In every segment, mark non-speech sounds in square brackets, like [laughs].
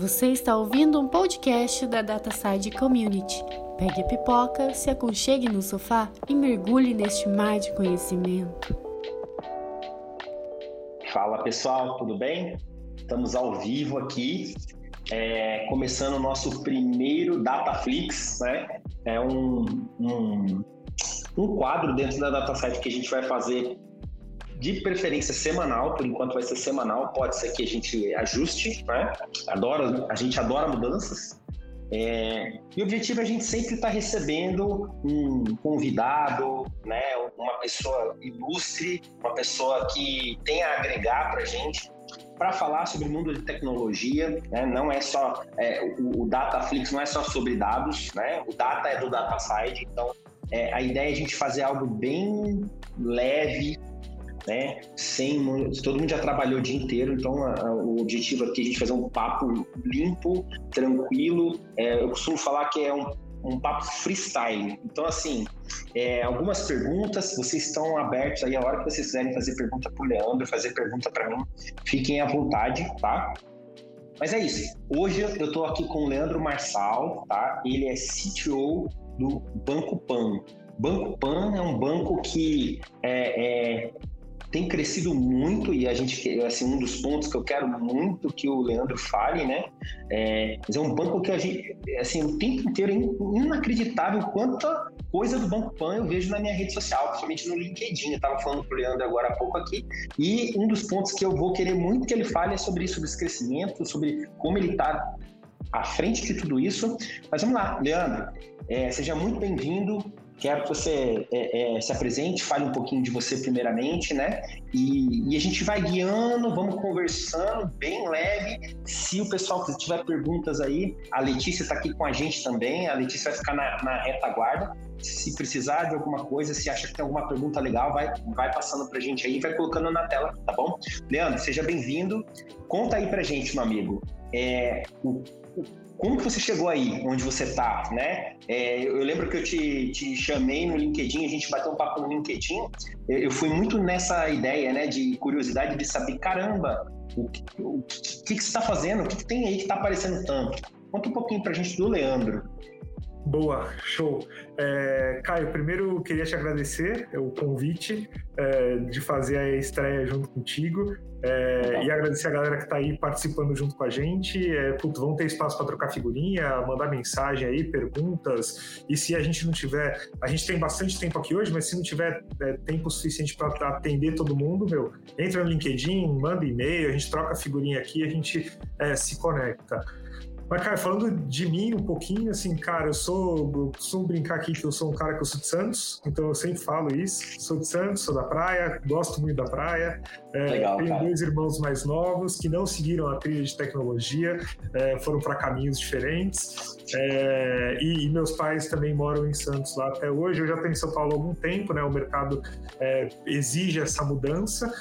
Você está ouvindo um podcast da DataSide Community. Pegue a pipoca, se aconchegue no sofá e mergulhe neste mar de conhecimento. Fala pessoal, tudo bem? Estamos ao vivo aqui, é, começando o nosso primeiro Dataflix, né? É um, um, um quadro dentro da DataSite que a gente vai fazer de preferência semanal, por enquanto vai ser semanal, pode ser que a gente ajuste, né? Adora, a gente adora mudanças. É, e o objetivo é a gente sempre estar tá recebendo um convidado, né, uma pessoa ilustre, uma pessoa que tenha a agregar para a gente, para falar sobre o mundo de tecnologia. Né? Não é só é, o, o DataFlix não é só sobre dados, né? O data é do DataSide, então é, a ideia é a gente fazer algo bem leve, né? Sem todo mundo já trabalhou o dia inteiro, então a, a, o objetivo aqui é a gente fazer um papo limpo, tranquilo. É, eu costumo falar que é um, um papo freestyle. Então, assim, é, algumas perguntas, vocês estão abertos aí a hora que vocês quiserem fazer pergunta para o Leandro, fazer pergunta para mim, fiquem à vontade, tá? Mas é isso. Hoje eu estou aqui com o Leandro Marçal, tá? Ele é CTO do Banco Pan. Banco Pan é um banco que é, é, tem crescido muito e a gente, assim, um dos pontos que eu quero muito que o Leandro fale, né? É, mas é um banco que a gente, assim, o tempo inteiro é inacreditável quanta coisa do Banco Pan eu vejo na minha rede social, principalmente no LinkedIn. Estava falando para o Leandro agora há pouco aqui. E um dos pontos que eu vou querer muito que ele fale é sobre isso, sobre esse crescimento, sobre como ele está à frente de tudo isso. Mas vamos lá, Leandro, é, seja muito bem-vindo. Quero que você é, é, se apresente, fale um pouquinho de você primeiramente, né? E, e, a gente vai guiando, vamos conversando bem leve. Se o pessoal tiver perguntas aí, a Letícia está aqui com a gente também. A Letícia vai ficar na, na retaguarda. Se precisar de alguma coisa, se acha que tem alguma pergunta legal, vai, vai passando para a gente aí, vai colocando na tela, tá bom? Leandro, seja bem-vindo. Conta aí para gente, meu amigo, é, o, como que você chegou aí, onde você está, né? É, eu lembro que eu te, te, chamei no LinkedIn, a gente bateu um papo no LinkedIn. Eu fui muito nessa ideia, né, de curiosidade de saber, caramba, o que, o que, que, você está fazendo? O que, que, tem aí que está aparecendo tanto? Conta um pouquinho para a gente do Leandro. Boa, show. É, Caio, primeiro eu queria te agradecer o convite é, de fazer a estreia junto contigo é, e agradecer a galera que está aí participando junto com a gente. É, putz, vão ter espaço para trocar figurinha, mandar mensagem aí, perguntas. E se a gente não tiver, a gente tem bastante tempo aqui hoje, mas se não tiver é, tempo suficiente para atender todo mundo, meu, entra no LinkedIn, manda e-mail, a gente troca figurinha aqui, a gente é, se conecta. Mas, cara, falando de mim um pouquinho, assim, cara, eu sou. Eu costumo brincar aqui que eu sou um cara que eu sou de Santos, então eu sempre falo isso. Sou de Santos, sou da praia, gosto muito da praia. É, Legal, tenho cara. dois irmãos mais novos que não seguiram a trilha de tecnologia, é, foram para caminhos diferentes. É, e, e, meus pais também moram em Santos lá até hoje. Eu já estou em São Paulo há algum tempo, né? O mercado é, exige essa mudança.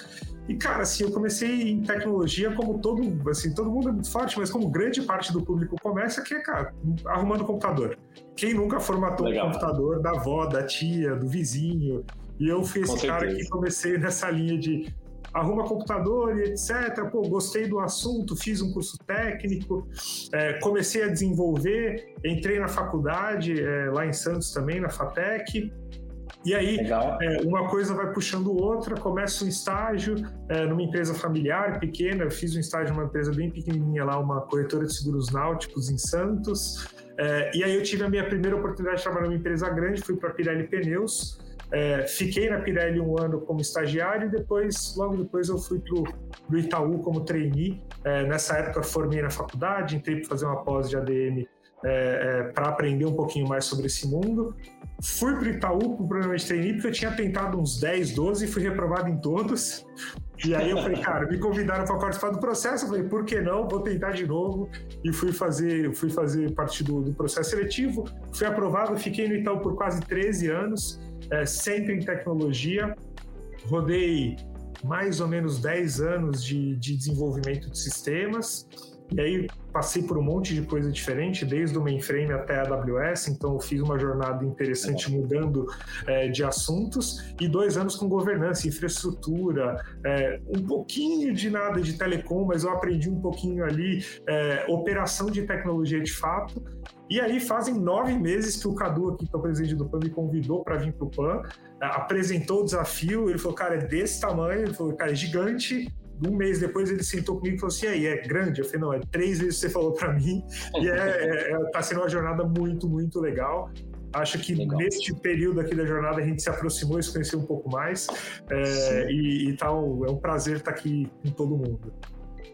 E, cara, assim, eu comecei em tecnologia como todo, assim, todo mundo é muito forte, mas como grande parte do público começa, que é, cara, arrumando computador. Quem nunca formatou Legal. um computador da avó, da tia, do vizinho? E eu fui esse cara que comecei nessa linha de arruma computador e etc. Pô, gostei do assunto, fiz um curso técnico, é, comecei a desenvolver, entrei na faculdade, é, lá em Santos também, na FATEC, e aí, é, uma coisa vai puxando outra, começa um estágio é, numa empresa familiar pequena, eu fiz um estágio numa empresa bem pequenininha lá, uma corretora de seguros náuticos em Santos, é, e aí eu tive a minha primeira oportunidade de trabalhar numa empresa grande, fui para a Pirelli Pneus, é, fiquei na Pirelli um ano como estagiário e depois, logo depois, eu fui para o Itaú como trainee. É, nessa época, formei na faculdade, entrei para fazer uma pós de ADM é, é para aprender um pouquinho mais sobre esse mundo. Fui para Itaú com o programa de trainee, porque eu tinha tentado uns 10, 12 e fui reprovado em todos. E aí eu falei, [laughs] cara, me convidaram para participar do processo. Eu falei, por que não? Vou tentar de novo. E fui fazer, fui fazer parte do, do processo seletivo. Fui aprovado, fiquei no Itaú por quase 13 anos, é, sempre em tecnologia. Rodei mais ou menos 10 anos de, de desenvolvimento de sistemas. E aí passei por um monte de coisa diferente, desde o mainframe até a AWS, então eu fiz uma jornada interessante mudando é, de assuntos, e dois anos com governança, infraestrutura, é, um pouquinho de nada de telecom, mas eu aprendi um pouquinho ali, é, operação de tecnologia de fato, e aí fazem nove meses que o Cadu aqui, que é o presidente do PAN, me convidou para vir para o PAN, apresentou o desafio, ele falou, cara, é desse tamanho, ele falou, cara, é gigante, um mês depois ele sentou comigo e falou assim: e aí, é grande? Eu falei: não, é três vezes que você falou para mim. E é, é, é, tá sendo uma jornada muito, muito legal. Acho que legal. neste período aqui da jornada a gente se aproximou e se conheceu um pouco mais. É, e, e tal, é um prazer estar aqui com todo mundo.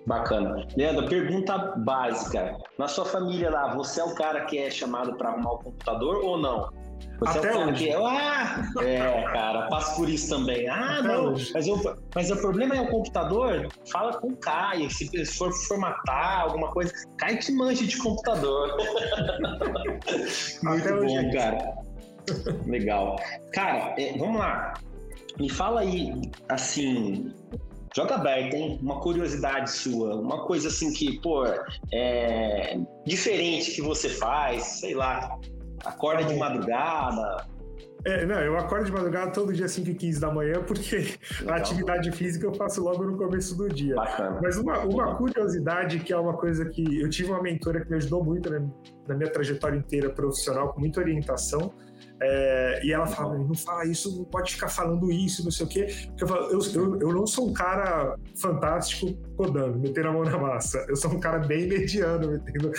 Bacana. Leandro, pergunta básica. Na sua família lá, você é o cara que é chamado para arrumar o computador ou não? Você Até é o que ah, é, cara, passo por isso também. Ah, Até não, mas, eu, mas o problema é o computador. Fala com o Caio, se for formatar alguma coisa, Caio que manja de computador. [laughs] Muito Até bom, hoje. cara. Legal. Cara, é, vamos lá. Me fala aí, assim, joga aberto, hein? Uma curiosidade sua, uma coisa assim que, pô, é diferente que você faz, sei lá, Acorda de madrugada? É, não, eu acordo de madrugada todo dia 5 e 15 da manhã, porque Legal. a atividade física eu faço logo no começo do dia. Bacana. Mas uma, uma curiosidade, que é uma coisa que eu tive uma mentora que me ajudou muito né, na minha trajetória inteira profissional, com muita orientação, é, e ela fala, não fala isso, não pode ficar falando isso, não sei o quê. Eu, falo, eu, eu, eu, não sou um cara fantástico codando, metendo a mão na massa. Eu sou um cara bem mediano, metendo,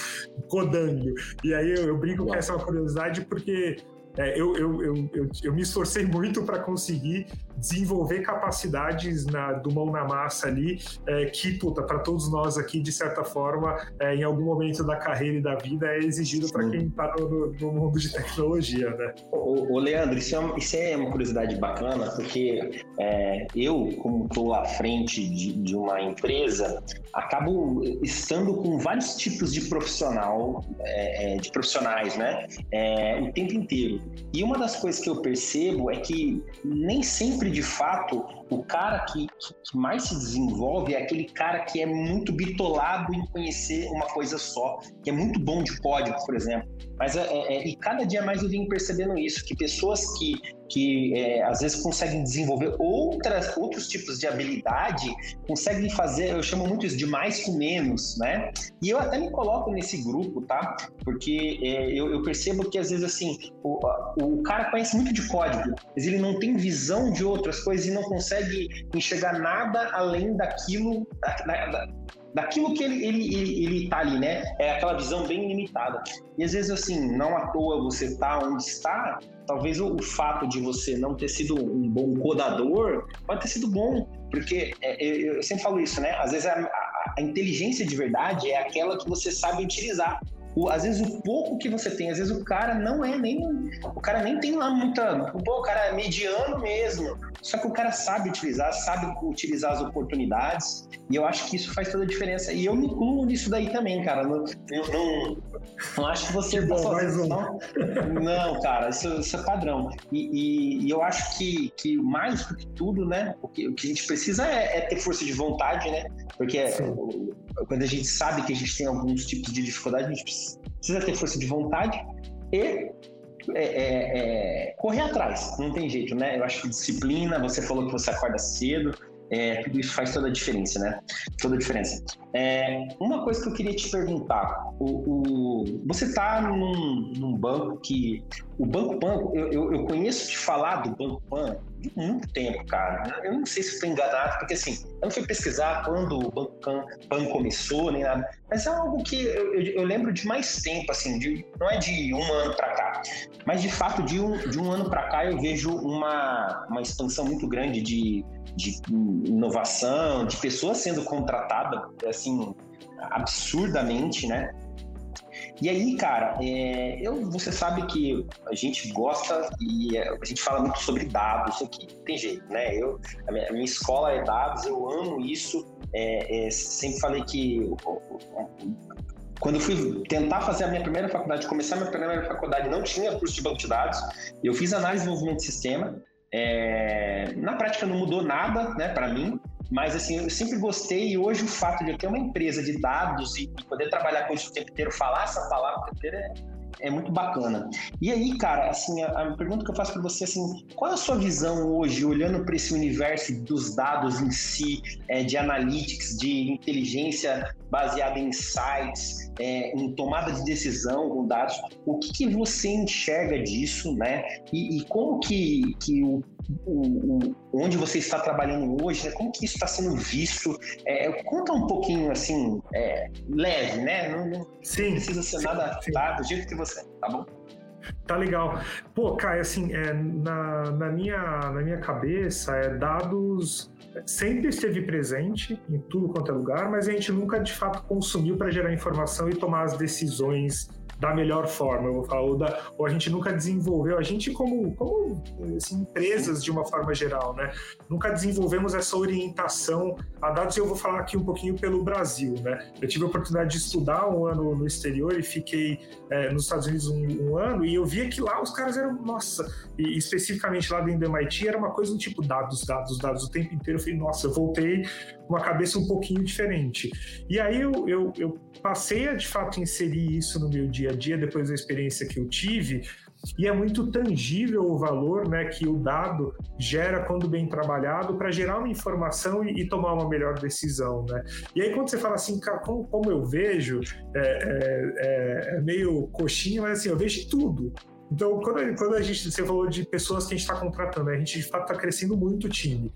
codando. E aí eu, eu brinco que essa curiosidade porque é, eu, eu, eu, eu, eu, me esforcei muito para conseguir desenvolver capacidades na, do mão na massa ali, é, que, puta, para todos nós aqui, de certa forma, é, em algum momento da carreira e da vida, é exigido para quem está no, no, mundo de tecnologia, né? Ô, ô Leandro, isso é, uma, isso é uma curiosidade bacana, porque é, eu, como estou à frente de, de uma empresa, acabo estando com vários tipos de profissional, é, é, de profissionais, né? É, o tempo inteiro. E uma das coisas que eu percebo é que nem sempre, de fato, o cara que, que, mais se desenvolve é aquele cara que é muito bitolado em conhecer uma coisa só, que é muito bom de código, por exemplo. Mas é, é, é e cada dia mais eu venho percebendo isso, que pessoas que, que é, às vezes conseguem desenvolver outras, outros tipos de habilidade, conseguem fazer, eu chamo muito isso de mais com menos, né? E eu até me coloco nesse grupo, tá? Porque é, eu, eu, percebo que às vezes assim, o, o cara conhece muito de código, mas ele não tem visão de outras coisas e não consegue consegue enxergar nada além daquilo, da, da, daquilo que ele, ele, ele, ele tá ali, né? É aquela visão bem limitada. E às vezes, assim, não à toa você tá onde está, talvez o, o fato de você não ter sido um bom codador pode ter sido bom, porque é, eu, eu sempre falo isso, né? Às vezes a, a, a inteligência de verdade é aquela que você sabe utilizar o, às vezes o pouco que você tem, às vezes o cara não é nem. O cara nem tem lá muita. Pô, o cara é mediano mesmo. Só que o cara sabe utilizar, sabe utilizar as oportunidades. E eu acho que isso faz toda a diferença. E eu me incluo nisso daí também, cara. Não, eu não, não acho que você que bom, mais um. não. Não, cara, isso, isso é padrão. E, e, e, eu acho que, que mais do que tudo, né? O que, o que a gente precisa é, é ter força de vontade, né? Porque Sim. Quando a gente sabe que a gente tem alguns tipos de dificuldade, a gente precisa ter força de vontade e é, é, é, correr atrás, não tem jeito, né? Eu acho que disciplina, você falou que você acorda cedo, é, tudo isso faz toda a diferença, né? Toda a diferença. É, uma coisa que eu queria te perguntar: o, o você está num, num, banco que. O Banco Pan, eu, eu, eu, conheço te falar do Banco Pan de muito tempo, cara. Eu não sei se estou enganado, porque assim, eu não fui pesquisar quando o Banco Pan, Pan começou, nem nada, mas é algo que eu, eu, lembro de mais tempo, assim, de, não é de um ano para cá, mas de fato, de um, de um ano para cá, eu vejo uma, uma expansão muito grande de de inovação, de pessoas sendo contratadas, assim, absurdamente, né? E aí, cara, é, eu, você sabe que a gente gosta e a gente fala muito sobre dados aqui, tem jeito, né? Eu, a minha, a minha escola é dados, eu amo isso. É, é sempre falei que quando eu fui tentar fazer a minha primeira faculdade, começar a minha primeira faculdade, não tinha curso de banco de dados. Eu fiz análise de desenvolvimento de sistema. É, na prática não mudou nada, né, para mim. Mas assim, eu sempre gostei e hoje o fato de eu ter uma empresa de dados e, poder trabalhar com isso o tempo inteiro, falar essa palavra o tempo inteiro é, é muito bacana. E aí, cara, assim, a, a pergunta que eu faço para você, assim, qual é a sua visão hoje, olhando para esse universo dos dados em si, é, de analytics, de inteligência baseada em insights, é, em tomada de decisão com dados, o que, que você enxerga disso, né? E, e como que, que o o, o, onde você está trabalhando hoje, né? como que isso está sendo visto? É, conta um pouquinho assim, é, leve, né? Não, não sim, precisa ser sim, nada sim. Tá, do jeito que você, tá bom? Tá legal. Pô, Caio, assim, é, na, na, minha, na minha cabeça, é, dados sempre esteve presente em tudo quanto é lugar, mas a gente nunca de fato consumiu para gerar informação e tomar as decisões da melhor forma, eu vou falar, ou, da, ou a gente nunca desenvolveu, a gente como, como assim, empresas de uma forma geral, né, nunca desenvolvemos essa orientação a dados, e eu vou falar aqui um pouquinho pelo Brasil, né, eu tive a oportunidade de estudar um ano no exterior e fiquei é, nos Estados Unidos um, um, ano, e eu via que lá os caras eram, nossa, e especificamente lá dentro do MIT, era uma coisa do tipo dados, dados, dados o tempo inteiro, eu falei, nossa, eu voltei uma cabeça um pouquinho diferente. E aí eu, eu, eu passei a, de fato, inserir isso no meu dia a dia, depois da experiência que eu tive, e é muito tangível o valor né, que o dado gera quando bem trabalhado para gerar uma informação e, e, tomar uma melhor decisão. Né? E aí, quando você fala assim, cara, como, como eu vejo, é, é, é, é meio coxinha, mas assim, eu vejo tudo. Então, quando, quando a gente, você falou de pessoas que a gente está contratando, a gente de fato está crescendo muito o time.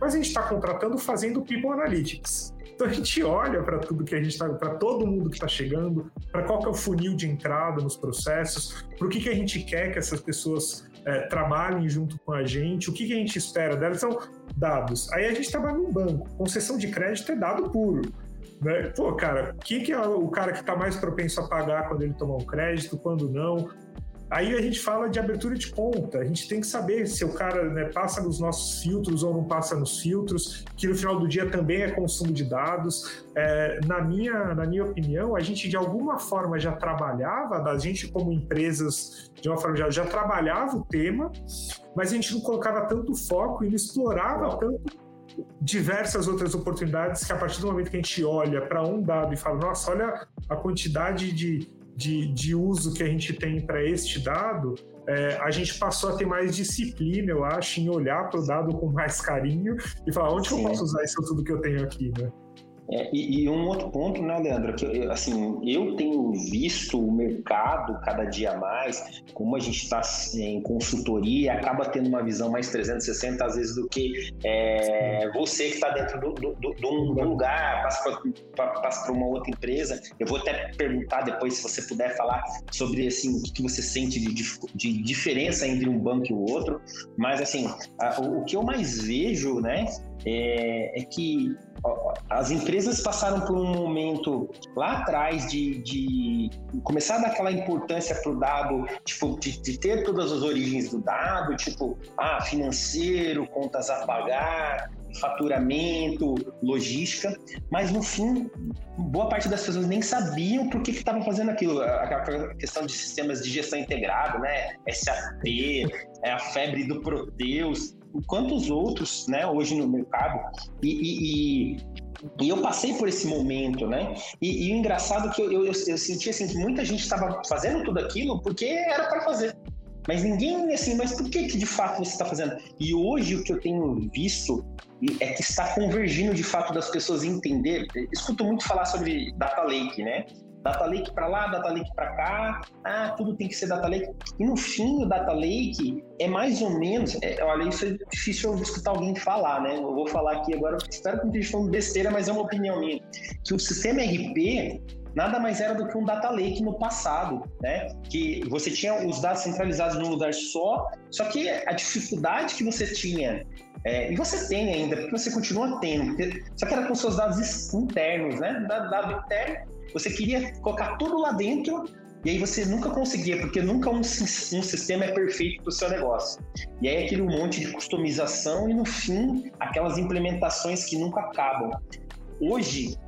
Mas a gente está contratando fazendo People Analytics. Então a gente olha para tudo que a gente está, para todo mundo que está chegando, para qual que é o funil de entrada nos processos, para o que, que a gente quer que essas pessoas é, trabalhem junto com a gente, o que, que a gente espera delas, são dados. Aí a gente trabalha num banco, concessão de crédito é dado puro. Né? Pô, cara, quem que é o cara que está mais propenso a pagar quando ele tomar um crédito, quando não? Aí a gente fala de abertura de conta. A gente tem que saber se o cara né, passa nos nossos filtros ou não passa nos filtros, que no final do dia também é consumo de dados. É, na, minha, na minha opinião, a gente de alguma forma já trabalhava, a gente como empresas, de uma forma já, já trabalhava o tema, mas a gente não colocava tanto foco e não explorava tanto diversas outras oportunidades que a partir do momento que a gente olha para um dado e fala, nossa, olha a quantidade de de, de uso que a gente tem para este dado, é, a gente passou a ter mais disciplina, eu acho, em olhar para o dado com mais carinho e falar onde Sim. eu posso usar isso tudo que eu tenho aqui, né? É, e, e, um outro ponto, né, Leandro, que assim, eu tenho visto o mercado cada dia mais, como a gente está em consultoria, acaba tendo uma visão mais 360 às vezes do que é, você que está dentro do, do, do, do, um lugar, passa para uma outra empresa. Eu vou até perguntar depois, se você puder falar sobre assim, o que você sente de, de diferença entre um banco e o outro, mas assim, a, o, o que eu mais vejo, né, é, é que as empresas passaram por um momento lá atrás de, de começar a dar aquela importância para o dado, tipo, de, de, ter todas as origens do dado, tipo, ah, financeiro, contas a pagar, faturamento, logística, mas no fim, boa parte das pessoas nem sabiam por que estavam fazendo aquilo. A questão de sistemas de gestão integrado, né? SAP, é a febre do Proteus, quantos outros, né, hoje no mercado. E, e, e, e eu passei por esse momento, né? E, o engraçado é que eu, eu, eu, senti assim que muita gente estava fazendo tudo aquilo porque era para fazer. Mas ninguém assim, mas por que, que de fato você está fazendo? E hoje o que eu tenho visto é que está convergindo de fato das pessoas entender. Escuto muito falar sobre data lake, né? Data Lake para lá, Data Lake para cá, ah, tudo tem que ser Data Lake. E no fim, o Data Lake é mais ou menos, é, olha, isso é difícil eu escutar alguém falar, né? Eu vou falar aqui agora, espero que não esteja falando besteira, mas é uma opinião minha. Que o sistema RP nada mais era do que um data lake no passado, né? Que você tinha os dados centralizados num lugar só, só que a dificuldade que você tinha é, e você tem ainda, porque você continua tendo, só que era com seus dados internos, né? Dado interno, você queria colocar tudo lá dentro e aí você nunca conseguia, porque nunca um, um sistema é perfeito para o seu negócio. E aí aquele monte de customização e no fim aquelas implementações que nunca acabam. Hoje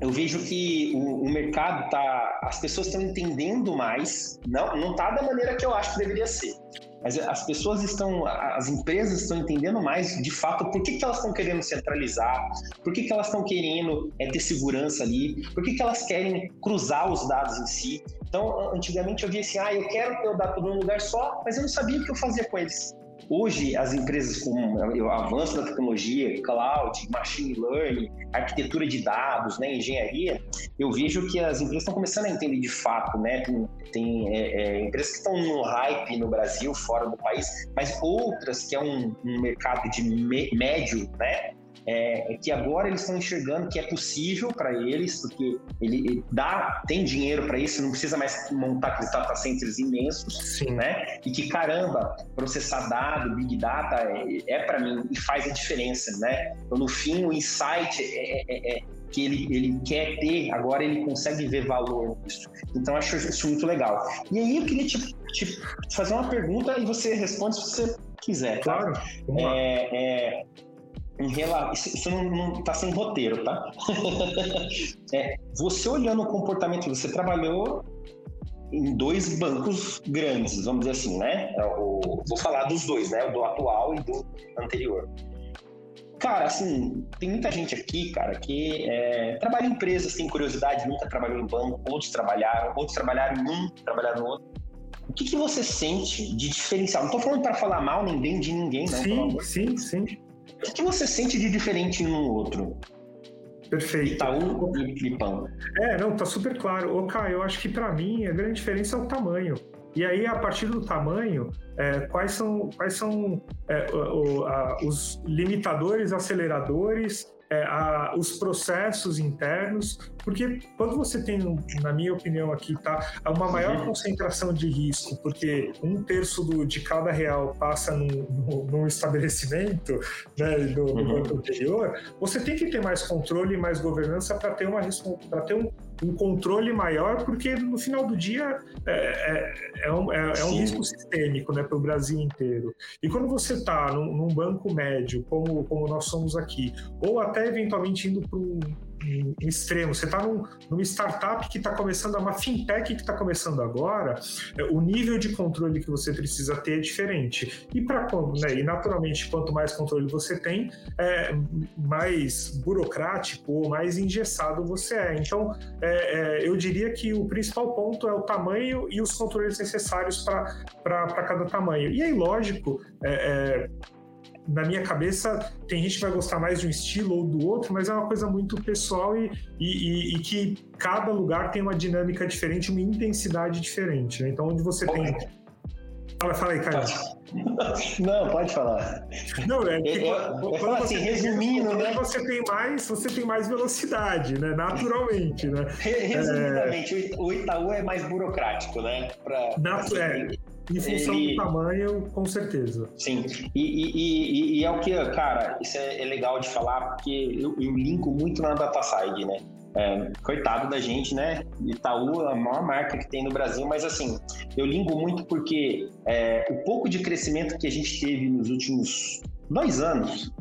eu vejo que o, o mercado tá, as pessoas estão entendendo mais, não não tá da maneira que eu acho que deveria ser. Mas as pessoas estão, as empresas estão entendendo mais, de fato, por que, que elas estão querendo centralizar, por que, que elas estão querendo é, ter segurança ali, por que, que elas querem cruzar os dados em si. Então, antigamente eu via assim, ah, eu quero ter o dado num lugar só, mas eu não sabia o que eu fazia com eles. Hoje, as empresas com o avanço da tecnologia, cloud, machine learning, arquitetura de dados, né, engenharia, eu vejo que as empresas estão começando a entender de fato, né? Tem, tem é, é, empresas que estão no hype no Brasil, fora do país, mas outras que é um, um mercado de me, médio, né? É, é que agora eles estão enxergando que é possível para eles, porque ele, ele, dá, tem dinheiro para isso, não precisa mais montar aqueles data centers imensos, Sim. né? E que caramba, processar dado, big data é, é para mim e faz a diferença, né? Então, no fim, o insight é, é, é que ele, ele quer ter, agora ele consegue ver valor nisso. Então, acho isso muito legal. E aí, eu queria te, te fazer uma pergunta e você responde se você quiser. Tá? Claro. É, é, em relação. Isso não está sem roteiro, tá? [laughs] é, você olhando o comportamento, você trabalhou em dois bancos grandes, vamos dizer assim, né? É o, vou falar dos dois, né? O do atual e do anterior. Cara, assim, tem muita gente aqui, cara, que é, trabalha em empresas, tem curiosidade, nunca trabalhou em banco, outros trabalharam, outros trabalharam em um, trabalharam no outro. O que, que você sente de diferencial? Não estou falando para falar mal nem bem de ninguém, não. Sim, sim, sim. O que você sente de diferente um no outro? Perfeito. Itaú e Filipão. É, não, tá super claro. Ô, Caio, eu acho que para mim a grande diferença é o tamanho. E aí, a partir do tamanho, é, quais são, quais são é, o, a, os limitadores, aceleradores é, a, os processos internos, porque quando você tem, na minha opinião aqui, tá, uma maior uhum. concentração de risco, porque um terço do, de cada real passa num, num estabelecimento né, do, do uhum. banco anterior, você tem que ter mais controle e mais governança para ter, uma, ter um, um controle maior, porque no final do dia é, é, é um, é, é um risco sistêmico né, para o Brasil inteiro. E quando você está num, num, banco médio, como, como nós somos aqui, ou até eventualmente indo para um em, extremo. Você está num, numa startup que está começando, uma fintech que está começando agora, é, o nível de controle que você precisa ter é diferente. E, pra, né, e naturalmente, quanto mais controle você tem, é, mais burocrático ou mais engessado você é. Então, é, é, eu diria que o principal ponto é o tamanho e os controles necessários para cada tamanho. E aí, lógico, é, é na minha cabeça, tem gente que vai gostar mais de um estilo ou do outro, mas é uma coisa muito pessoal e, e, e que cada lugar tem uma dinâmica diferente, uma intensidade diferente. Né? Então, onde você tem. Fala, fala aí, Caio. [laughs] Não, pode falar. Não, é que eu, eu, eu assim, resumindo, né? Você tem mais, você tem mais velocidade, né? Naturalmente, né? Resumidamente, é... o Itaú é mais burocrático, né? Pra, Natu... é. Em função ele... do tamanho, com certeza. Sim. E, e, e, e, é o que, cara, isso é, é legal de falar, porque eu, eu linko muito na DataSide, né? É, coitado da gente, né? Itaú é a maior marca que tem no Brasil, mas assim, eu lingo muito porque é, o pouco de crescimento que a gente teve nos últimos dois anos,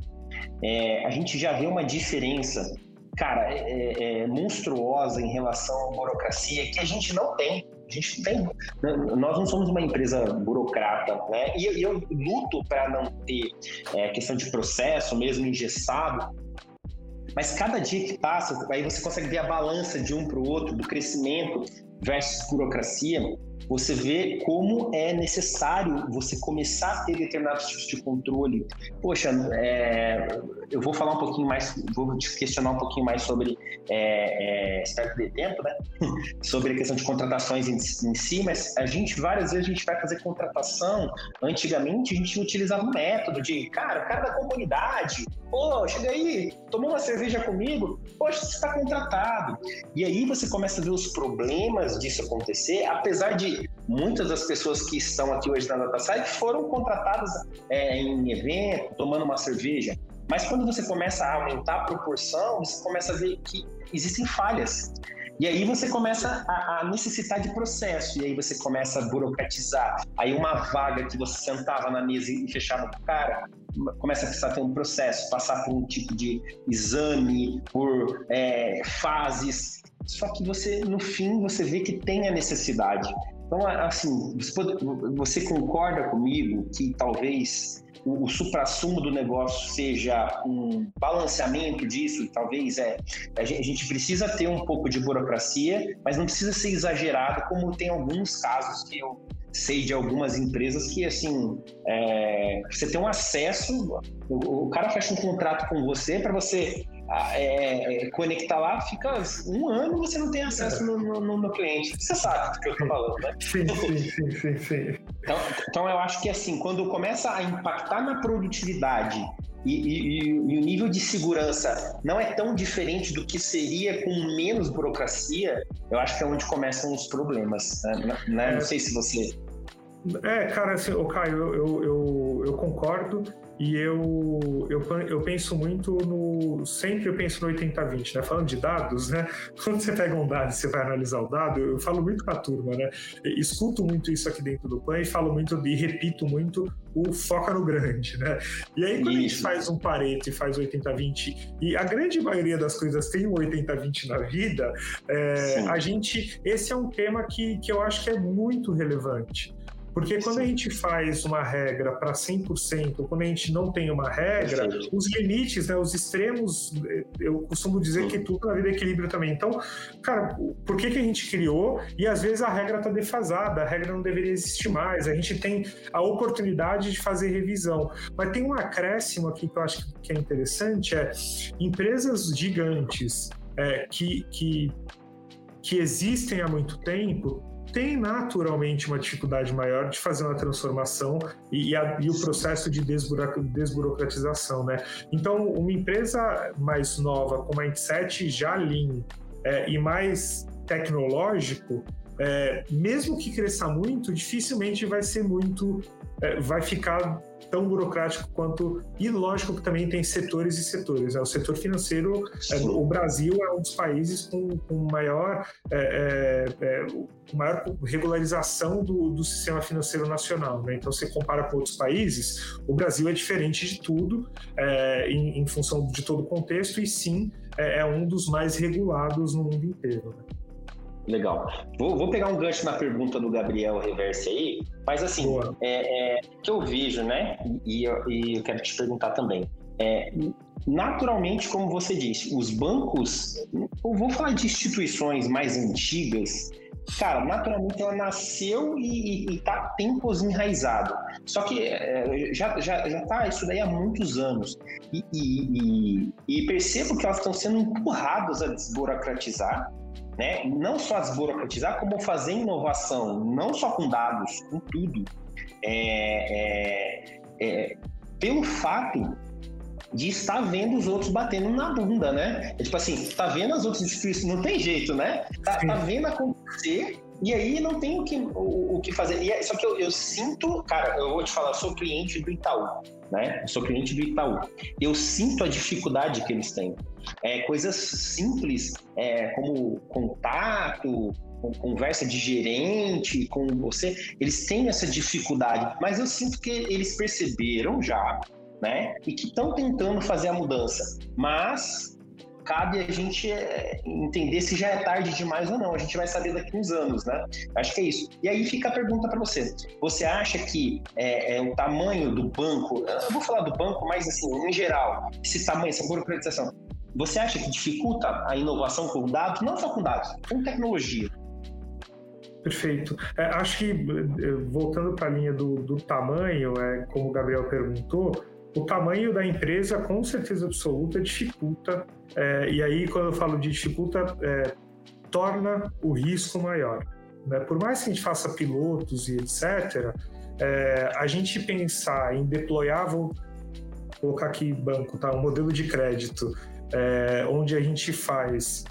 é, a gente já vê uma diferença, cara, é, é, monstruosa em relação à burocracia que a gente não tem. Gente tem. Né, nós não somos uma empresa burocrata, né? E eu luto para não ter é, questão de processo mesmo engessado. Mas cada dia que passa, aí você consegue ver a balança de um para o outro, do crescimento versus burocracia você vê como é necessário você começar a ter determinados tipos de controle. Poxa, é, eu vou falar um pouquinho mais, vou te questionar um pouquinho mais sobre, é, é, espero que dê tempo, né? [laughs] sobre a questão de contratações em, em, si, mas a gente, várias vezes, a gente vai fazer contratação. Antigamente, a gente utilizava um método de, cara, o cara da comunidade, pô, chega aí, tomou uma cerveja comigo, poxa, você está contratado. E aí você começa a ver os problemas disso acontecer, apesar de muitas das pessoas que estão aqui hoje na DataSite foram contratadas é, em evento, tomando uma cerveja. Mas quando você começa a aumentar a proporção, você começa a ver que existem falhas. E aí você começa a, a, necessitar de processo, e aí você começa a burocratizar. Aí uma vaga que você sentava na mesa e fechava com o cara, começa a precisar ter um processo, passar por um tipo de exame, por é, fases. Só que você, no fim, você vê que tem a necessidade. Então, assim, você concorda comigo que talvez o, o supra-sumo do negócio seja um balanceamento disso, talvez é a gente, a gente, precisa ter um pouco de burocracia, mas não precisa ser exagerado, como tem alguns casos que eu sei de algumas empresas que assim é, você tem um acesso, o, o cara fecha um contrato com você para você é, é, conectar lá, fica um ano você não tem acesso no, no, no cliente. Você sabe do que eu estou falando, né? Sim, sim, sim, sim, sim. Então, então eu acho que assim, quando começa a impactar na produtividade e, e, e, o nível de segurança não é tão diferente do que seria com menos burocracia, eu acho que é onde começam os problemas. Né? Não é. sei se você. É, cara, assim, o Caio, eu, eu, eu concordo. E eu, eu, eu penso muito no. Sempre eu penso no 80-20, né? Falando de dados, né? [laughs] Quando você pega um dado e você vai analisar o dado, eu falo muito com a turma, né? Escuto muito isso aqui dentro do PAN e falo muito e repito muito o foca no grande, né? E aí, quando isso. a gente faz um pareto e faz 80-20, e a grande maioria das coisas tem um 80-20 na vida, é, a gente. Esse é um tema que, que eu acho que é muito relevante. Porque quando a gente faz uma regra para 100%, quando a gente não tem uma regra, os limites, né, os extremos, eu costumo dizer que tudo na vida é equilíbrio também. Então, cara, por que, que a gente criou? E às vezes a regra está defasada, a regra não deveria existir mais, a gente tem a oportunidade de fazer revisão. Mas tem um acréscimo aqui que eu acho que é interessante, é empresas gigantes é, que, que, que existem há muito tempo, tem naturalmente uma dificuldade maior de fazer uma transformação e, e, a, e o processo de desburocratização, né? Então, uma empresa mais nova, com mindset já lean é, e mais tecnológico, é, mesmo que cresça muito, dificilmente vai ser muito, é, vai ficar tão burocrático quanto. E lógico que também tem setores e setores. Né? O setor financeiro, é, o Brasil é um dos países com, com maior, é, é, é maior regularização do, do sistema financeiro nacional. Né? Então, você compara com outros países, o Brasil é diferente de tudo, é, em, em, função de todo o contexto, e sim é, é, um dos mais regulados no mundo inteiro. Né? Legal. Vou, vou, pegar um gancho na pergunta do Gabriel Reverse aí, mas assim, é, é, que eu vejo, né? E, e, eu quero te perguntar também. É, naturalmente, como você disse, os bancos, eu vou falar de instituições mais antigas, cara, naturalmente ela nasceu e, está tempos enraizado. Só que é, já, já, já tá isso daí há muitos anos. E, e, e percebo que elas estão sendo empurradas a desburocratizar né? Não só desburocratizar, como fazer inovação, não só com dados, com tudo. É, é, é, pelo fato de estar vendo os outros batendo na bunda, né? É tipo assim, tá vendo as outras instituições, não tem jeito, né? Tá, tá vendo acontecer e aí não tem o que, o, o que fazer. E, é, só que eu, eu, sinto, cara, eu vou te falar, eu sou cliente do Itaú, né? Eu sou cliente do Itaú. Eu sinto a dificuldade que eles têm. É, coisas simples, é, como contato, conversa de gerente com você, eles têm essa dificuldade, mas eu sinto que eles perceberam já, né? E que estão tentando fazer a mudança, mas cabe a gente é, entender se já é tarde demais ou não. A gente vai saber daqui uns anos, né? Acho que é isso. E aí fica a pergunta para você. Você acha que é, é, o tamanho do banco, eu vou falar do banco, mas assim, em geral, esse tamanho, essa burocratização, você acha que dificulta a inovação com dados, não só com dados, com tecnologia? Perfeito. É, acho que, eh, voltando para a linha do, do tamanho, é, como o Gabriel perguntou, o tamanho da empresa, com certeza absoluta, dificulta. É, e aí, quando eu falo de dificulta, é, torna o risco maior. Né? Por mais que a gente faça pilotos e etc., é, a gente pensar em deployar, vou colocar aqui banco, tá? um modelo de crédito, é, onde a gente faz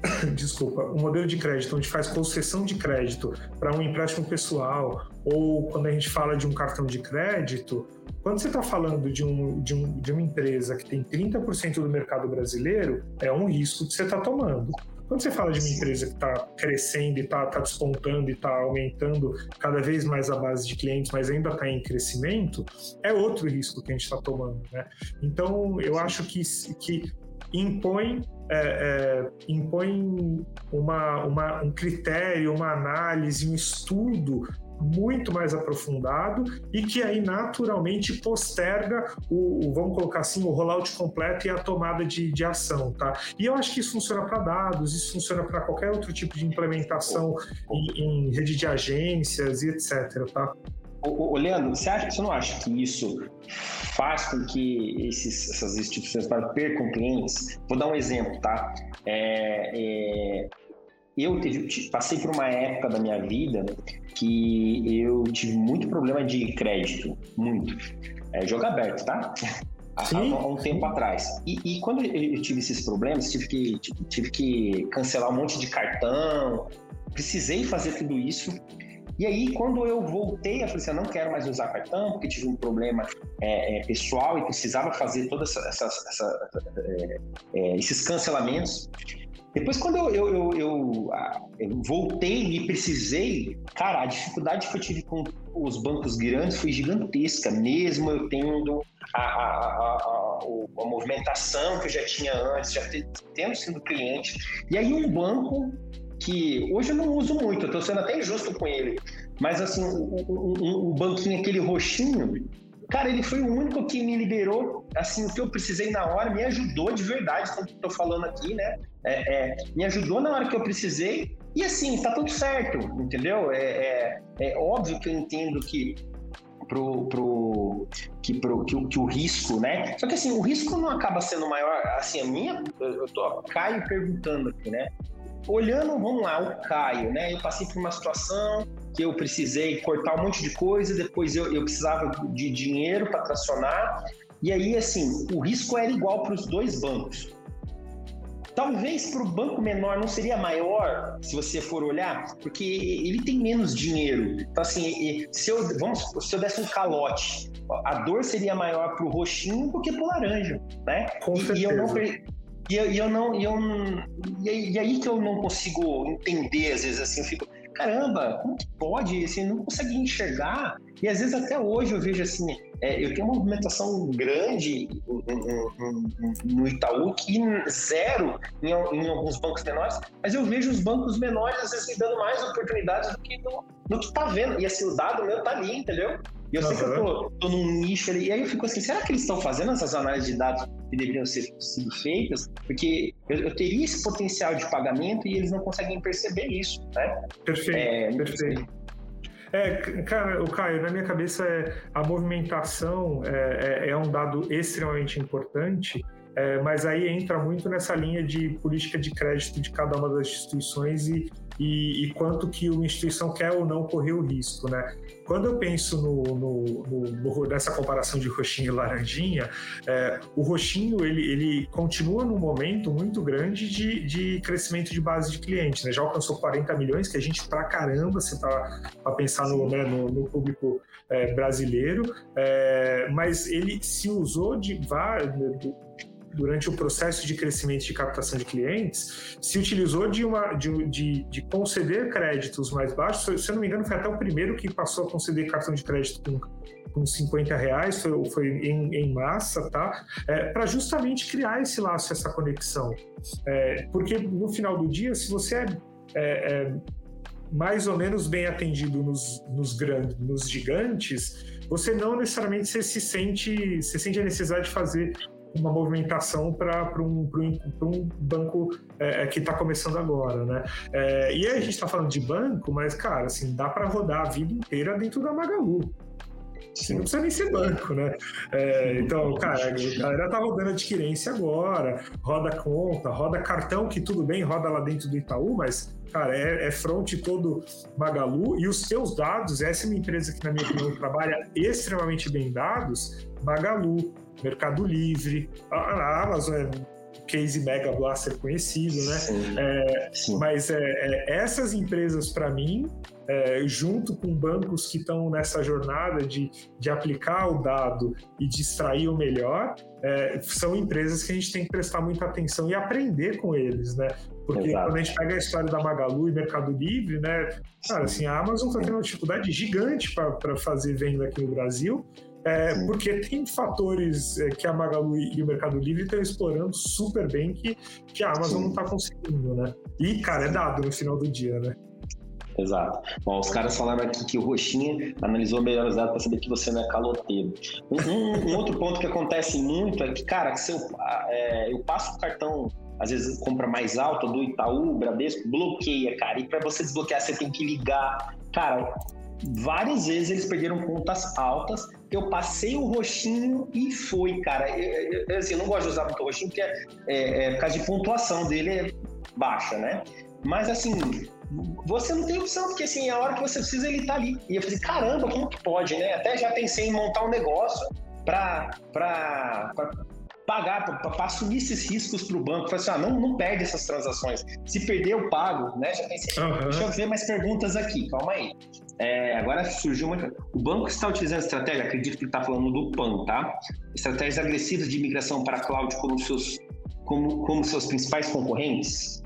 [coughs] desculpa, um modelo de crédito onde faz concessão de crédito para um empréstimo pessoal ou quando a gente fala de um cartão de crédito, quando você está falando de, um, de, um, de uma empresa que tem 30% do mercado brasileiro, é um risco que você está tomando. Quando você fala de uma empresa que está crescendo e está tá despontando e está aumentando cada vez mais a base de clientes, mas ainda está em crescimento, é outro risco que a gente está tomando. Né? Então, eu acho que, que impõe é, é, impõe uma, uma, um critério, uma análise, um estudo muito mais aprofundado e que aí naturalmente posterga o, o, vamos colocar assim, o rollout completo e a tomada de, de ação, tá? E eu acho que isso funciona para dados, isso funciona para qualquer outro tipo de implementação em, em, rede de agências e etc, tá? Ô, ô, Leandro, você, acha, você não acha que isso faz com que esses, essas instituições percam clientes? Vou dar um exemplo, tá? É, é eu tive, passei por uma época da minha vida que eu tive muito problema de crédito, muito. É, jogo aberto, tá? Há, há um tempo atrás. E, e, quando eu tive esses problemas, tive que, tive que cancelar um monte de cartão, precisei fazer tudo isso. E aí, quando eu voltei, eu falei assim, eu não quero mais usar cartão, porque tive um problema é, é, pessoal e precisava fazer todos é, é, esses cancelamentos. Depois, quando eu, eu, eu, eu, eu voltei e precisei, cara, a dificuldade que eu tive com os bancos grandes foi gigantesca, mesmo eu tendo a, a, a, a, movimentação que eu já tinha antes, já tendo sido cliente. E aí, um banco que hoje eu não uso muito, eu estou sendo até injusto com ele, mas assim, o, o, o, banquinho, aquele roxinho, Cara, ele foi o único que me liberou, assim, o que eu precisei na hora, me ajudou de verdade, como estou falando aqui, né? É, é, me ajudou na hora que eu precisei e assim, tá tudo certo, entendeu? É, é, é óbvio que eu entendo que pro, pro, que, pro, que, que o risco, né? Só que assim, o risco não acaba sendo maior, assim, a minha, eu tô, Caio perguntando aqui, né? Olhando, vamos lá, o Caio, né? Eu passei por uma situação, que eu precisei cortar um monte de coisa, depois eu, eu precisava de dinheiro para tracionar. E aí, assim, o risco era igual para os dois bancos. Talvez para o banco menor não seria maior, se você for olhar, porque ele tem menos dinheiro. Então, assim, se eu, vamos, se eu desse um calote, a dor seria maior para o roxinho do que para o laranja, né? Com e, certeza. E eu não, e e eu não, e, eu, e aí que eu não consigo entender, às vezes, assim, eu fico, caramba, como que pode? Assim, não consegue enxergar. E às vezes até hoje eu vejo assim, é, eu tenho uma movimentação grande no Itaú que zero em, em, alguns bancos menores, mas eu vejo os bancos menores às vezes me dando mais oportunidades do que no, no que tá vendo. E assim, o dado meu tá ali, entendeu? E eu uhum. sei que eu tô, tô num nicho ali. E aí eu fico assim, será que eles estão fazendo essas análises de dados que deveriam ser sido feitas? Porque eu, eu, teria esse potencial de pagamento e eles não conseguem perceber isso, né? Perfeito, é, perfeito. É, cara, o Caio, na minha cabeça, é, a movimentação é, é, é um dado extremamente importante, é, mas aí entra muito nessa linha de política de crédito de cada uma das instituições e, e, e quanto que uma instituição quer ou não correr o risco, né? Quando eu penso no, no, no, nessa comparação de roxinho e laranjinha, é, o roxinho ele, ele continua num momento muito grande de, de crescimento de base de clientes, né? Já alcançou 40 milhões, que a gente pra caramba, se tá para pensar no, né, no, público é, brasileiro, é, mas ele se usou de vários durante o processo de crescimento de captação de clientes, se utilizou de, uma, de, de, de, conceder créditos mais baixos. Se eu não me engano, foi até o primeiro que passou a conceder cartão de crédito com, com 50 reais, foi, foi em, em massa, tá? É, Para justamente criar esse laço, essa conexão. É, porque no final do dia, se você é, é, é mais ou menos bem atendido nos, nos grandes, nos gigantes, você não necessariamente você se sente, você sente a necessidade de fazer uma movimentação para um, um, um banco é, é que está começando agora, né? É, e aí a gente está falando de banco, mas, cara, assim, dá para rodar a vida inteira dentro da Magalu. Assim, não precisa nem ser banco, né? É, então, cara, a galera tá rodando adquirência agora, roda conta, roda cartão, que tudo bem, roda lá dentro do Itaú, mas, cara, é, é front todo Magalu e os seus dados, essa é uma empresa que, na minha opinião, trabalha extremamente bem dados, Magalu. Mercado Livre, a Amazon é case mega blaster conhecido, né? Sim, é, sim. Mas é, é, essas empresas, para mim, é, junto com bancos que estão nessa jornada de, de aplicar o dado e de extrair o melhor, é, são empresas que a gente tem que prestar muita atenção e aprender com eles, né? Porque Exato. quando a gente pega a história da Magalu e Mercado Livre, né? Cara, assim, a Amazon está tendo uma dificuldade gigante para fazer venda aqui no Brasil é, porque tem fatores é, que a Magalu e o Mercado Livre estão explorando super bem que, que a Amazon Sim. não está conseguindo, né? E, cara, é dado no final do dia, né? Exato. Bom, os caras falaram aqui que o Roxinha analisou melhor os dados para saber que você não é caloteiro. Um, um, um, outro ponto que acontece muito é que, cara, que se eu, é, eu passo o cartão, às vezes compra mais alto do Itaú, Bradesco, bloqueia, cara. E para você desbloquear, você tem que ligar. Cara, várias vezes eles perderam contas altas. Eu passei o roxinho e foi, cara. Eu, eu, assim, eu não gosto de usar muito o roxinho porque é, é, é, por causa de pontuação dele é baixa, né? Mas assim, você não tem opção, porque assim, a hora que você precisa, ele tá ali. E eu falei, caramba, como que pode, né? Até já pensei em montar um negócio para pagar, para assumir esses riscos para o banco. Falei assim, ah, não, não perde essas transações. Se perder, eu pago, né? Já pensei, uhum. deixa eu ver mais perguntas aqui, calma aí. É, agora surgiu uma. O banco está utilizando estratégia, acredito que está falando do PAN, tá? Estratégias agressivas de migração para cloud como seus, como, como seus principais concorrentes?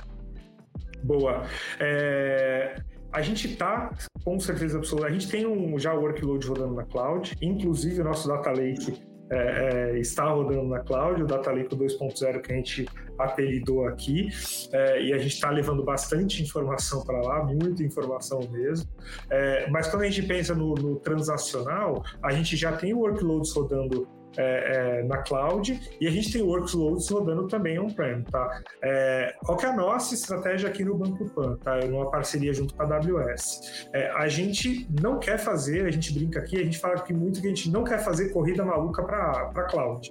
Boa. É, a gente está, com certeza absoluta, a gente tem um, já o workload rodando na cloud, inclusive o nosso Data Lake é, é, está rodando na cloud, o Data Lake 2.0 que a gente apelidou aqui, é, e a gente está levando bastante informação para lá, muita informação mesmo. É, mas quando a gente pensa no, no transacional, a gente já tem workloads rodando é, é, na cloud e a gente tem workloads rodando também on-prem, tá? É, qual que é a nossa estratégia aqui no Banco Pan, tá? Numa parceria junto com a AWS. É, a gente não quer fazer, a gente brinca aqui, a gente fala que muito que a gente não quer fazer corrida maluca para cloud.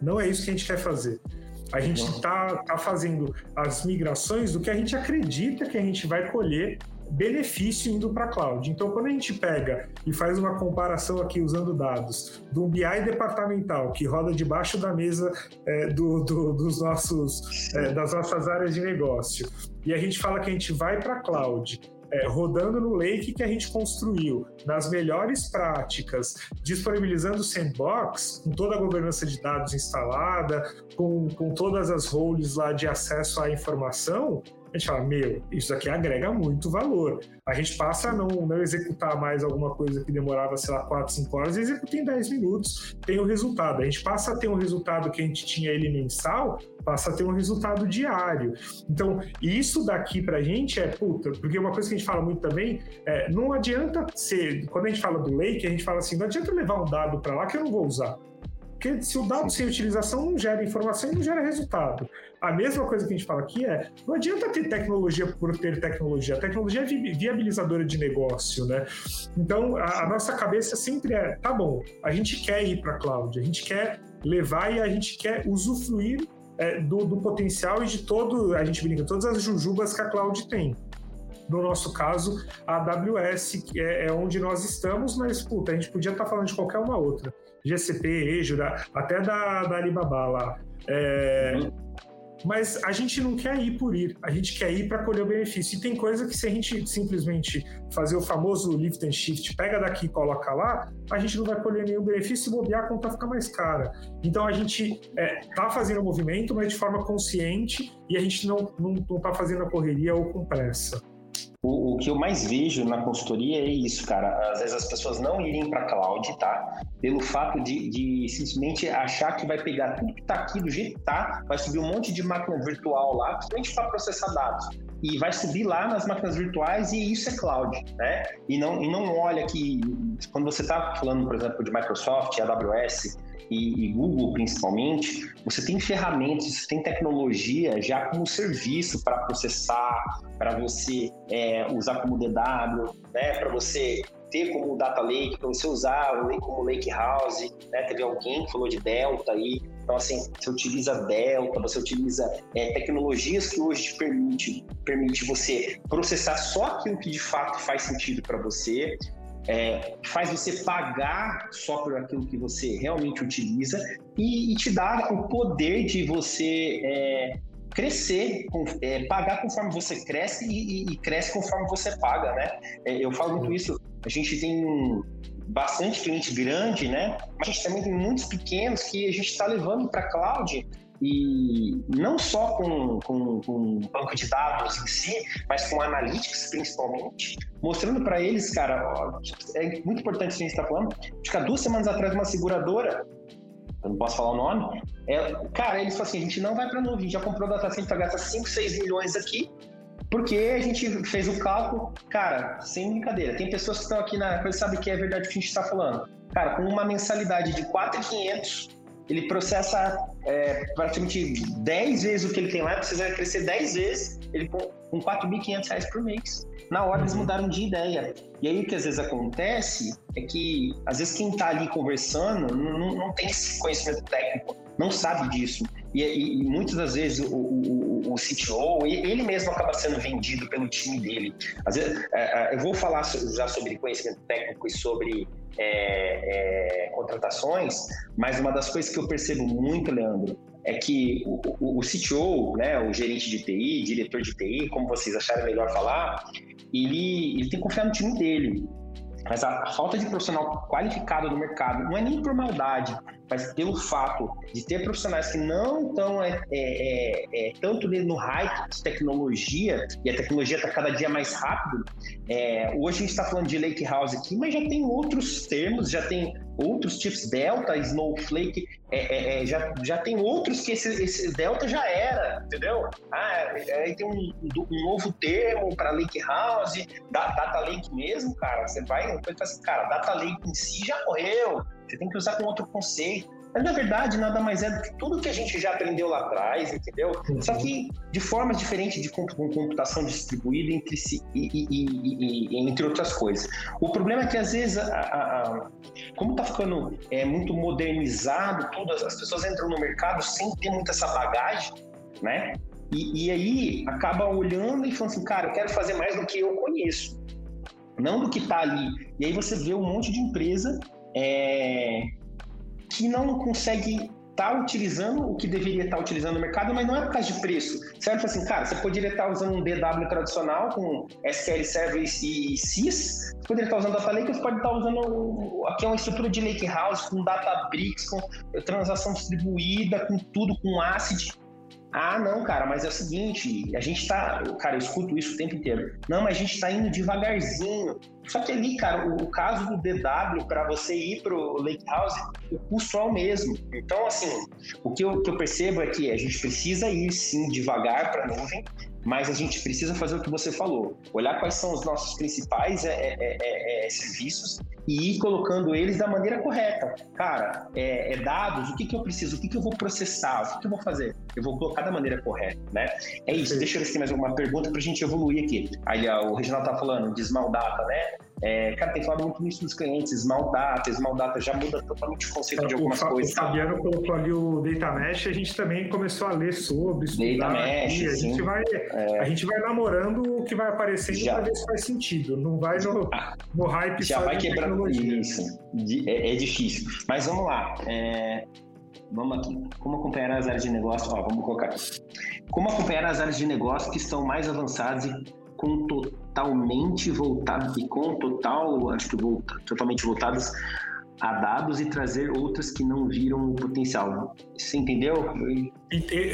Não é isso que a gente quer fazer. A gente está tá fazendo as migrações do que a gente acredita que a gente vai colher benefício indo para a cloud. Então, quando a gente pega e faz uma comparação aqui usando dados do BI departamental que roda debaixo da mesa é, do, do, dos nossos, é, das nossas áreas de negócio, e a gente fala que a gente vai para a cloud é, rodando no Lake que a gente construiu, nas melhores práticas, disponibilizando o sandbox, com toda a governança de dados instalada, com, com todas as roles lá de acesso à informação, a gente fala, meu, isso aqui agrega muito valor. A gente passa a não, não executar mais alguma coisa que demorava, sei lá, 4, 5 horas, executa em 10 minutos, tem o resultado. A gente passa a ter um resultado que a gente tinha ele mensal, passa a ter um resultado diário. Então, isso daqui pra gente é puta, porque uma coisa que a gente fala muito também é, não adianta ser, quando a gente fala do lake, a gente fala assim, não adianta levar um dado para lá que eu não vou usar. Porque se o dado sem utilização não gera informação e não gera resultado. A mesma coisa que a gente fala aqui é: não adianta ter tecnologia por ter tecnologia. A tecnologia é viabilizadora de negócio, né? Então, a, a nossa cabeça sempre é: tá bom, a gente quer ir para a cloud, a gente quer levar e a gente quer usufruir é, do, do, potencial e de todo, a gente brinca, todas as jujubas que a cloud tem. No nosso caso, a AWS é, é onde nós estamos, mas puta, a gente podia estar tá falando de qualquer uma outra. GCP, Azure, até da, da Alibaba lá. É, mas a gente não quer ir por ir, a gente quer ir para colher o benefício. E tem coisa que se a gente simplesmente fazer o famoso lift and shift, pega daqui e coloca lá, a gente não vai colher nenhum benefício e bobear a conta fica mais cara. Então a gente é, tá fazendo o movimento, mas de forma consciente e a gente não, não, não tá fazendo a correria ou com pressa. O, o, que eu mais vejo na consultoria é isso, cara. Às vezes as pessoas não irem para cloud, tá? Pelo fato de, de, simplesmente achar que vai pegar tudo que está aqui do jeito que está, vai subir um monte de máquina virtual lá, principalmente para processar dados. E vai subir lá nas máquinas virtuais e isso é cloud, né? E não, e não olha que, quando você está falando, por exemplo, de Microsoft, AWS, e, e, Google principalmente, você tem ferramentas, você tem tecnologia já como serviço para processar, para você é, usar como DW, né, para você ter como data lake, para você usar como lake house, né? Teve alguém que falou de Delta aí, então assim, você utiliza Delta, você utiliza é, tecnologias que hoje te permite, permite você processar só aquilo que de fato faz sentido para você, é, faz você pagar só por aquilo que você realmente utiliza e, e te dá o poder de você é, crescer, é, pagar conforme você cresce e, e, e, cresce conforme você paga, né? É, eu falo muito isso. A gente tem bastante cliente grande, né? Mas a gente também tem muitos pequenos que a gente está levando para cloud e não só com, com, com banco de dados em si, mas com analytics principalmente, mostrando para eles, cara, ó, é muito importante o que a gente está falando, acho que há duas semanas atrás uma seguradora eu não posso falar o nome. É, cara, eles falam assim: a gente não vai para nuvem, já comprou data center, gasta 5, 6 milhões aqui, porque a gente fez o cálculo, cara, sem brincadeira. Tem pessoas que estão aqui na coisa, sabe que é verdade o que a gente está falando. Cara, com uma mensalidade de 4,500, ele processa é, praticamente 10 vezes o que ele tem lá, precisa crescer 10 vezes, ele com, com 4.500 reais por mês. Na hora eles uhum. mudaram de ideia. E aí o que às vezes acontece é que, às vezes, quem está ali conversando não, não tem esse conhecimento técnico, não sabe disso. E, e, muitas das vezes o, o, o CTO, ele mesmo acaba sendo vendido pelo time dele. Às vezes, é, é, eu vou falar já sobre conhecimento técnico e sobre é, é, contratações, mas uma das coisas que eu percebo muito, Leandro, é que o, o, o CTO, né, o gerente de TI, diretor de TI, como vocês acharem melhor falar, ele, ele tem que confiar no time dele. Mas a falta de profissional qualificado no mercado não é nem por maldade, mas pelo fato de ter profissionais que não estão é, é, é, é tanto no hype de tecnologia, e a tecnologia está cada dia mais rápido. É, hoje a gente está falando de Lake House aqui, mas já tem outros termos, já tem outros tipos, Delta, Snowflake, é, já, já tem outros que esse, esse, Delta já era, entendeu? Ah, aí tem um, um novo termo para Lake House, Data Lake mesmo, cara. Você vai, assim, cara, Data Lake em si já morreu você tem que usar com outro conceito. Mas na verdade nada mais é do que tudo que a gente já aprendeu lá atrás, entendeu? Uhum. Só que de forma diferente de com computação distribuída entre si e, e, e, e, entre outras coisas. O problema é que às vezes, a, a, a, como está ficando é, muito modernizado, todas as pessoas entram no mercado sem ter muita essa bagagem, né? E, aí acaba olhando e falando assim, cara, eu quero fazer mais do que eu conheço, não do que está ali. E aí você vê um monte de empresa é, que não consegue estar tá utilizando o que deveria estar tá utilizando no mercado, mas não é por causa de preço. Certo? Assim, cara, você poderia estar tá usando um DW tradicional com SQL Server e SYS, você poderia estar usando Data Lake, você pode estar usando aqui é uma estrutura de Lake House com Databricks, com transação distribuída, com tudo, com ACID. Ah, não, cara, mas é o seguinte, a gente tá. Cara, eu escuto isso o tempo inteiro. Não, mas a gente tá indo devagarzinho. Só que ali, cara, o, o caso do DW, para você ir pro Lake House, o custo é o mesmo. Então, assim, o que eu, que eu percebo é que a gente precisa ir sim devagar para a nuvem, mas a gente precisa fazer o que você falou, olhar quais são os nossos principais é, é, é, é serviços e ir colocando eles da maneira correta. Cara, é, é dados, o que, que eu preciso, o que, que eu vou processar, o que, que eu vou fazer? Eu vou colocar da maneira correta, né? É isso. Deixa eu ver se tem mais alguma pergunta para a gente evoluir aqui. Aí o Reginaldo tá falando de small data, né? É, cara, tem falado muito nisso dos clientes, small data, small data já muda totalmente o conceito de algumas o, coisas. O Fabiano colocou ali o Data Mesh, a gente também começou a ler sobre, estudar. Data Mesh, a, gente vai, é... a gente vai namorando o que vai aparecendo para ver se faz sentido. Não vai no, ah, [laughs] no hype já vai quebrando isso. É, é, difícil. Mas vamos lá. É... Vamos aqui. Como acompanhar as áreas de negócio? Ó, vamos colocar. Como acompanhar as áreas de negócio que estão mais avançadas e com totalmente voltadas e com total, acho que volta, totalmente voltadas a dados e trazer outras que não viram o potencial. Você entendeu?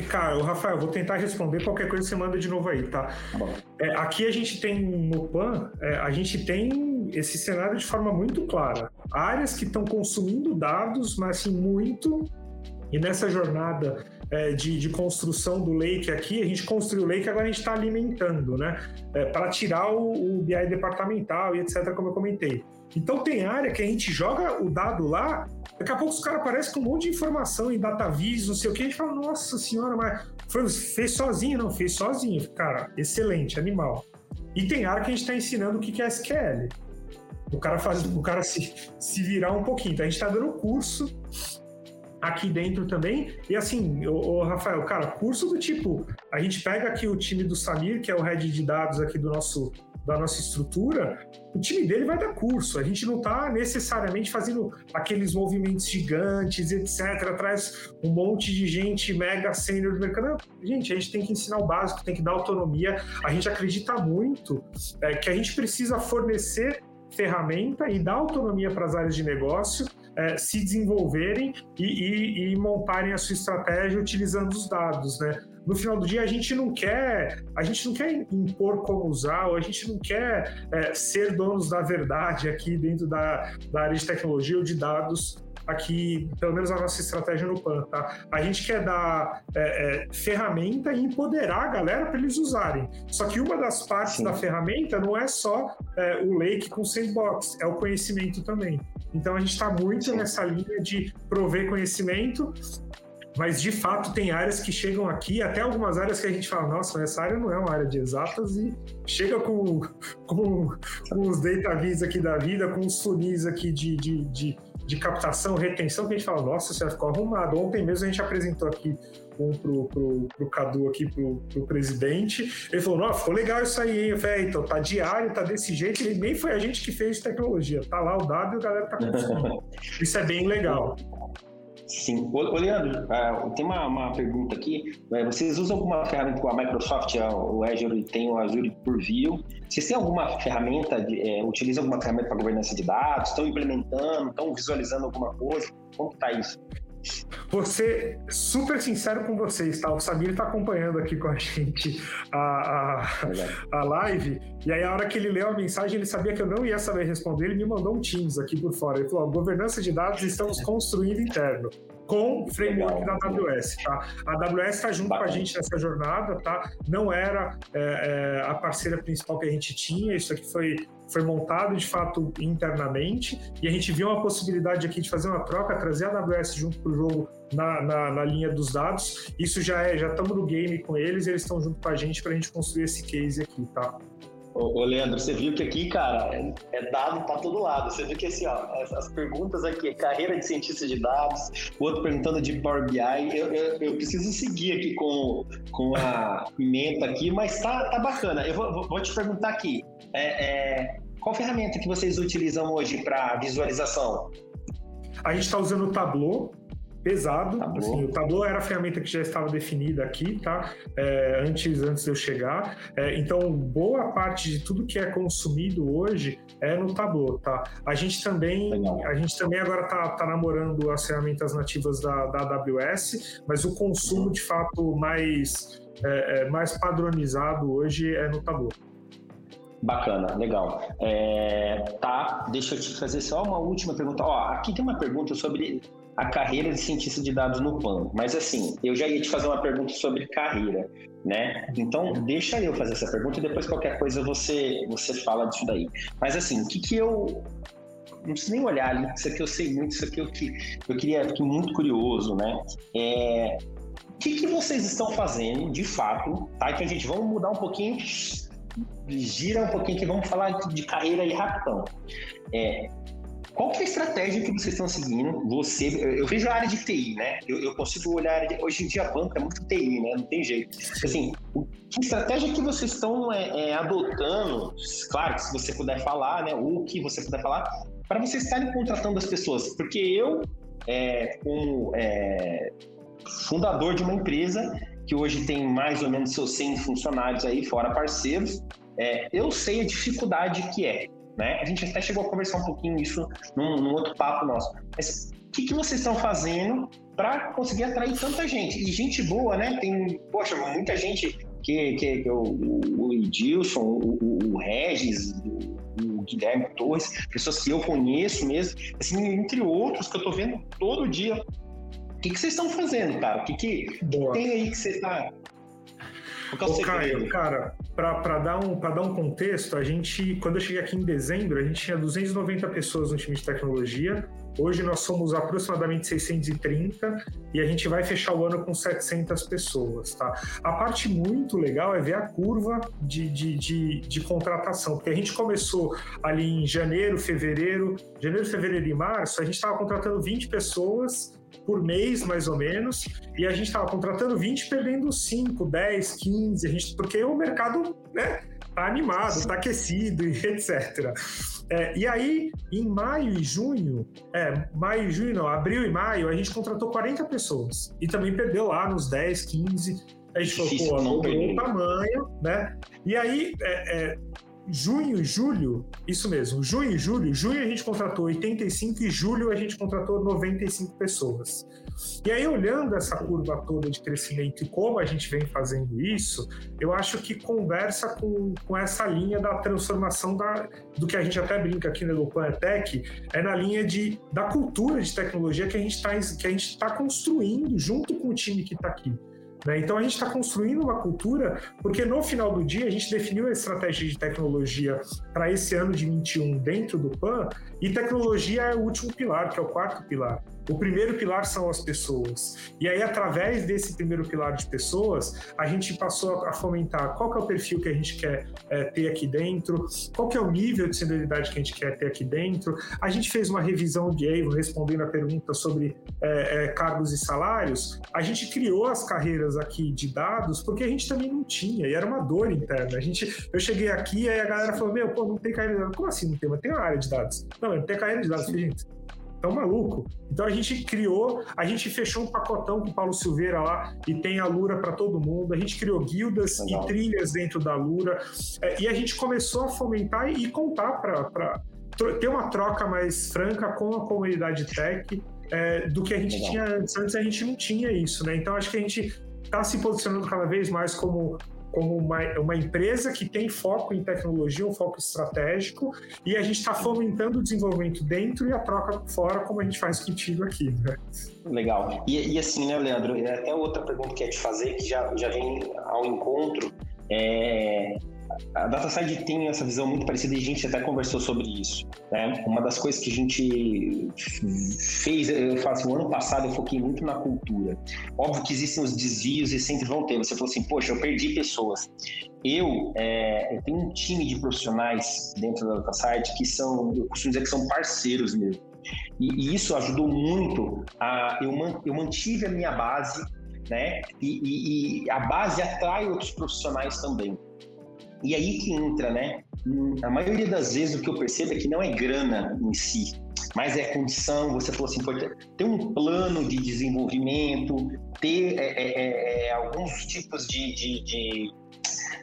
Cara, o Rafael, vou tentar responder qualquer coisa você manda de novo aí, tá? tá é, aqui a gente tem no PAN, é, a gente tem esse cenário de forma muito clara. Áreas que estão consumindo dados, mas assim, muito e nessa jornada é, de, de, construção do Lake aqui, a gente construiu o Lake, agora a gente está alimentando, né? É, para tirar o, o BI departamental e etc., como eu comentei. Então tem área que a gente joga o dado lá, daqui a pouco os caras aparecem com um monte de informação em DataVis, não sei o que, a gente fala, nossa senhora, mas foi, fez sozinho, não, fez sozinho. Cara, excelente, animal. E tem área que a gente está ensinando o que é SQL. O cara faz, o cara se, se virar um pouquinho. Então a gente está dando curso aqui dentro também. E assim, o, Rafael, cara, curso do tipo, a gente pega aqui o time do Samir, que é o head de dados aqui do nosso da nossa estrutura, o time dele vai dar curso. A gente não está necessariamente fazendo aqueles movimentos gigantes, etc. Traz um monte de gente mega sênior do mercado. Gente, a gente tem que ensinar o básico, tem que dar autonomia. A gente acredita muito é, que a gente precisa fornecer ferramenta e dar autonomia para as áreas de negócio é, se desenvolverem e, e, e montarem a sua estratégia utilizando os dados, né? no final do dia a gente não quer a gente não quer impor como usar ou a gente não quer é, ser donos da verdade aqui dentro da, da área de tecnologia ou de dados aqui, pelo menos a nossa estratégia no PAN, tá? A gente quer dar é, é, ferramenta e empoderar a galera para eles usarem. Só que uma das partes Sim. da ferramenta não é só é, o Lake com sandbox, é o conhecimento também. Então a gente está muito Sim. nessa linha de prover conhecimento mas de fato tem áreas que chegam aqui, até algumas áreas que a gente fala, nossa, essa área não é uma área de exatas e chega com, [laughs] com, com os aqui da vida, com os funis aqui de, de, de, de, captação, retenção, que a gente fala, nossa, isso ficou arrumado. Ontem mesmo a gente apresentou aqui um pro, pro, pro Cadu aqui, pro, pro presidente, ele falou, nossa, ficou legal isso aí, hein? Eu falei, é, então tá diário, tá desse jeito, e nem foi a gente que fez tecnologia, tá lá o dado e a galera tá consumindo. [laughs] isso é bem legal. Sim. Ô, Leandro, uh, tem uma, uma, pergunta aqui. Uh, vocês usam alguma ferramenta com a Microsoft, o Azure tem o Azure por View? Vocês têm alguma ferramenta, de, é, utilizam alguma ferramenta para governança de dados? Estão implementando? Estão visualizando alguma coisa? Como está isso? Vou ser super sincero com vocês, tá? O Samir está acompanhando aqui com a gente a, a, a, live, e aí a hora que ele leu a mensagem, ele sabia que eu não ia saber responder, ele me mandou um Teams aqui por fora. Ele falou: governança de dados estamos construindo interno com o framework da AWS, tá? A AWS está junto com a gente nessa jornada, tá? Não era é, é, a parceira principal que a gente tinha, isso aqui foi, foi montado de fato internamente e a gente viu uma possibilidade aqui de fazer uma troca, trazer a AWS junto para o jogo na, na, na, linha dos dados. Isso já é, já estamos no game com eles e eles estão junto com a gente para a gente construir esse case aqui, tá? Ô, Leandro, você viu que aqui, cara, é, é dado para todo lado. Você viu que assim, ó, as perguntas aqui, carreira de cientista de dados, o outro perguntando de Power BI. Eu, eu, eu preciso seguir aqui com, com a pimenta aqui, mas tá, tá bacana. Eu vou, vou te perguntar aqui. É, é, qual ferramenta que vocês utilizam hoje para visualização? A gente está usando o Tableau, pesado. Tá assim, o Tableau era a ferramenta que já estava definida aqui, tá? É, antes, antes de eu chegar. É, então, boa parte de tudo que é consumido hoje é no Tableau, tá? A gente também, a gente também agora está tá namorando as ferramentas nativas da, da AWS, mas o consumo de fato mais, é, é, mais padronizado hoje é no Tableau. Bacana, legal. É, tá, deixa eu te fazer só uma última pergunta. Ó, aqui tem uma pergunta sobre a carreira de cientista de dados no PAN. Mas assim, eu já ia te fazer uma pergunta sobre carreira, né? Então, deixa eu fazer essa pergunta e depois qualquer coisa você, você fala disso daí. Mas assim, o que que eu... Não preciso nem olhar ali, isso aqui eu sei muito, isso aqui eu, eu queria, fiquei muito curioso, né? É, o que, que vocês estão fazendo, de fato, tá? Então, gente, vamos mudar um pouquinho, gira um pouquinho que vamos falar de carreira aí rapidão. É, qual que é a estratégia que vocês estão seguindo? Você, eu vejo a área de TI, né? Eu, eu consigo olhar, de, hoje em dia a banca é muito TI, né? Não tem jeito. Assim, que estratégia que vocês estão é, é, adotando? Claro que se você puder falar, né? Ou o que você puder falar, para vocês estarem contratando as pessoas. Porque eu, é, como é, fundador de uma empresa que hoje tem mais ou menos seus 100 funcionários aí, fora parceiros, é, eu sei a dificuldade que é né? A gente até chegou a conversar um pouquinho isso num, num outro papo nosso. Mas o que, que vocês estão fazendo para conseguir atrair tanta gente? E gente boa, né? Tem, poxa, muita gente que, que, que o, o Edilson, o, o Regis, o, o Guilherme Torres, pessoas que eu conheço mesmo, assim, entre outros que eu tô vendo todo dia. O que, que vocês estão fazendo, cara? O que, que, que tem aí que você está Ô, Caio, cara, para dar, um, dar um contexto, a gente, quando eu cheguei aqui em dezembro, a gente tinha 290 pessoas no time de tecnologia. Hoje nós somos aproximadamente 630 e a gente vai fechar o ano com 700 pessoas, tá? A parte muito legal é ver a curva de, de, de, de contratação, porque a gente começou ali em janeiro, fevereiro, janeiro, fevereiro e março, a gente estava contratando 20 pessoas por mês, mais ou menos, e a gente estava contratando 20, perdendo 5, 10, 15, a gente, porque o mercado né, tá animado, está aquecido e [laughs] etc. É, e aí, em maio e junho, é, maio e junho não, abril e maio, a gente contratou 40 pessoas e também perdeu lá nos 10, 15. A gente falou, pô, dobrou o tamanho, né? E aí, é, é junho e julho, isso mesmo, junho e julho, junho a gente contratou 85 e julho a gente contratou 95 pessoas. E aí, olhando essa curva toda de crescimento e como a gente vem fazendo isso, eu acho que conversa com, com essa linha da transformação da, do que a gente até brinca aqui no Elopan Tech, é na linha de, da cultura de tecnologia que a gente está tá construindo junto com o time que está aqui. Né? Então a gente está construindo uma cultura, porque no final do dia a gente definiu a estratégia de tecnologia para esse ano de 21 dentro do PAN, e tecnologia é o último pilar, que é o quarto pilar. O primeiro pilar são as pessoas. E aí, através desse primeiro pilar de pessoas, a gente passou a fomentar qual é o perfil que a gente quer é, ter aqui dentro, qual é o nível de senioridade que a gente quer ter aqui dentro. A gente fez uma revisão de Evo, respondendo a pergunta sobre é, é, cargos e salários. A gente criou as carreiras aqui de dados porque a gente também não tinha, e era uma dor interna. A gente, eu cheguei aqui e a galera falou: Meu, pô, não tem carreira de dados. Como assim não tem? Mas tem uma área de dados. Não, não tem carreira de dados. Gente, tão maluco. Então a gente criou, a gente fechou um pacotão com o Paulo Silveira lá e tem a Lura para todo mundo. A gente criou guildas Legal. e trilhas dentro da Lura é, e a gente começou a fomentar e contar para ter uma troca mais franca com a comunidade tech é, do que a gente Legal. tinha antes. Antes a gente não tinha isso, né? Então acho que a gente está se posicionando cada vez mais como como uma, uma empresa que tem foco em tecnologia, um foco estratégico, e a gente está fomentando o desenvolvimento dentro e a troca fora, como a gente faz contigo aqui. Né? Legal. E, e assim, né, Leandro, é até outra pergunta que eu ia te fazer, que já, já vem ao encontro, é, a DataSide tem essa visão muito parecida e a gente até conversou sobre isso. Né? Uma das coisas que a gente fez, eu falo assim, o ano passado eu foquei muito na cultura. Óbvio que existem os desvios e sempre vão ter. Você falou assim, poxa, eu perdi pessoas. Eu, é, eu tenho um time de profissionais dentro da DataSide que são, eu costumo dizer que são parceiros mesmo. E, e isso ajudou muito a. Eu, man, eu mantive a minha base né? E, e, e, a base atrai outros profissionais também. E aí que entra, né? A maioria das vezes o que eu percebo é que não é grana em si, mas é condição. Você falou assim, ter um plano de desenvolvimento, ter é, é, é, é, alguns tipos de, de, de,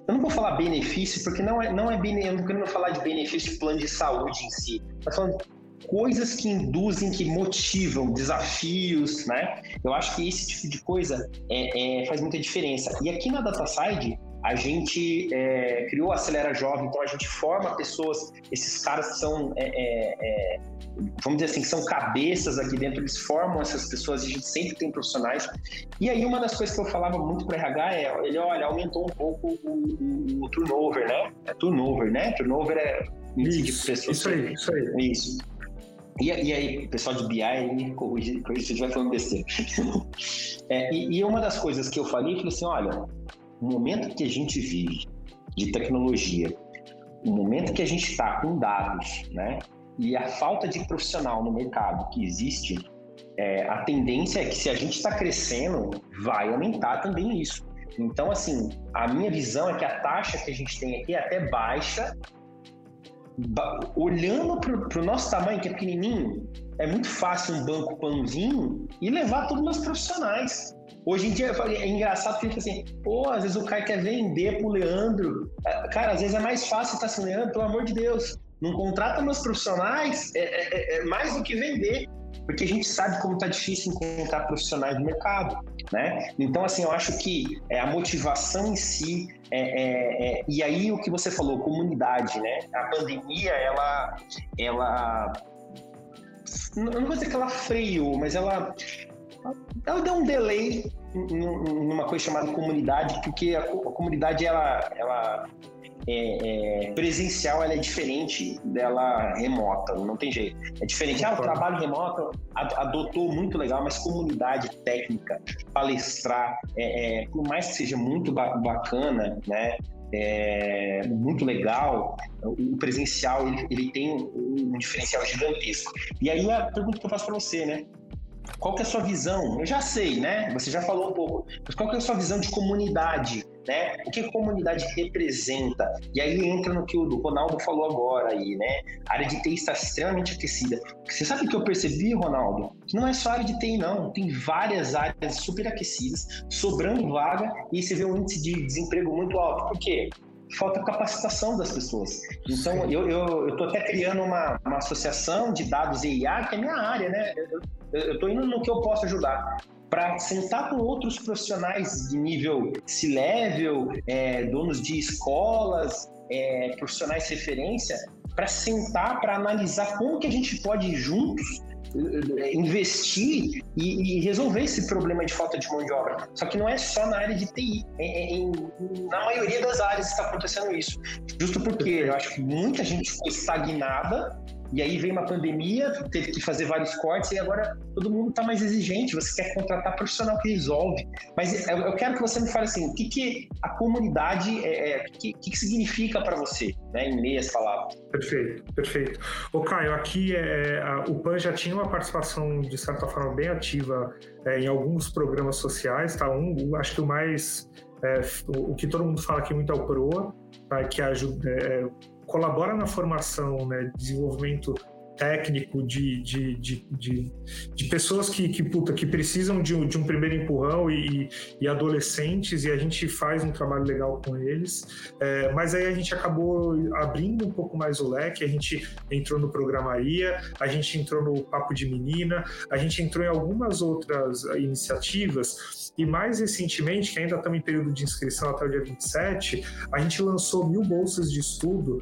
Eu não vou falar benefício, porque não é, não é bene... eu não quero falar de benefício de plano de saúde em si. Estou falando coisas que induzem, que motivam, desafios, né? Eu acho que esse tipo de coisa é, é, faz muita diferença. E aqui na DataSide, a gente é, criou a Acelera Jovem, então a gente forma pessoas, esses caras que são, é, é, é, vamos dizer assim, que são cabeças aqui dentro, eles formam essas pessoas, a gente sempre tem profissionais. E aí uma das coisas que eu falava muito para RH é, ele, olha, aumentou um pouco o, o, o turnover, né? É turnover, né? Turnover é isso, de pessoas. Isso aí, isso aí. Isso. E, e, aí, o pessoal de BI me corrige, corrige se estiver falando besteira. [laughs] é, e, e, uma das coisas que eu falei, eu falei assim, olha, o momento que a gente vive de tecnologia, o momento que a gente está com dados, né, e a falta de profissional no mercado que existe, é, a tendência é que se a gente está crescendo, vai aumentar também isso. Então, assim, a minha visão é que a taxa que a gente tem aqui é até baixa. Olhando para o nosso tamanho, que é pequenininho, é muito fácil um banco pãozinho e levar todos os meus profissionais. Hoje em dia é engraçado porque assim, pô, às vezes o cara quer vender pro Leandro. É, cara, às vezes é mais fácil estar assim, Leandro, pelo amor de Deus, não contrata meus profissionais, é, é, é, é mais do que vender. Porque a gente sabe como tá difícil encontrar profissionais no mercado, né? Então, assim, eu acho que é, a motivação em si, é, é, e aí o que você falou, comunidade, né? A pandemia, ela, ela não vou dizer que ela freou, mas ela ela deu um delay numa coisa chamada comunidade, porque a, a comunidade ela, ela é, é, presencial ela é diferente dela remota, não tem jeito. É diferente. Ah, o trabalho remoto adotou muito legal, mas comunidade técnica, palestrar, é, é por mais que seja muito bacana, né? É, muito legal, o presencial ele, ele tem um, um diferencial gigantesco. E aí a pergunta que eu faço para você, né? Qual que é a sua visão? Eu já sei, né? Você já falou um pouco, mas qual que é a sua visão de comunidade? Né? O que a comunidade representa? E aí entra no que o Ronaldo falou agora aí, né? A área de TI está extremamente aquecida. Você sabe o que eu percebi, Ronaldo? Que não é só a área de TI, não. Tem várias áreas super aquecidas, sobrando vaga, e você vê um índice de desemprego muito alto. Por quê? falta capacitação das pessoas. Então, eu estou até criando uma, uma associação de dados e IA, que é minha área, né? Eu estou indo no que eu posso ajudar para sentar com outros profissionais de nível C-level, é, donos de escolas, é, profissionais de referência, para sentar, para analisar como que a gente pode juntos eh, investir e, e, resolver esse problema de falta de mão de obra. Só que não é só na área de TI. É, é, na maioria das áreas está acontecendo isso. Justo porque eu acho que muita gente ficou estagnada e aí veio uma pandemia, teve que fazer vários cortes e agora todo mundo está mais exigente. Você quer contratar profissional que resolve. Mas eu quero que você me fale assim, o que, que a comunidade, é, é, o que, que significa para você, né, em meias palavras? Perfeito, perfeito. O Caio, aqui é, a, o PAN já tinha uma participação de certa forma bem ativa é, em alguns programas sociais, tá? Um, acho que o mais é, o que todo mundo fala aqui muito é o PROA, tá? que ajuda, é, colabora na formação, né, desenvolvimento técnico de, de, de, de, pessoas que, que, puta, que precisam de um, de um primeiro empurrão e, e, adolescentes, e a gente faz um trabalho legal com eles. É, mas aí a gente acabou abrindo um pouco mais o leque, a gente entrou no Programaria, a gente entrou no Papo de Menina, a gente entrou em algumas outras iniciativas, e mais recentemente, que ainda estamos em período de inscrição até o dia 27, a gente lançou mil bolsas de estudo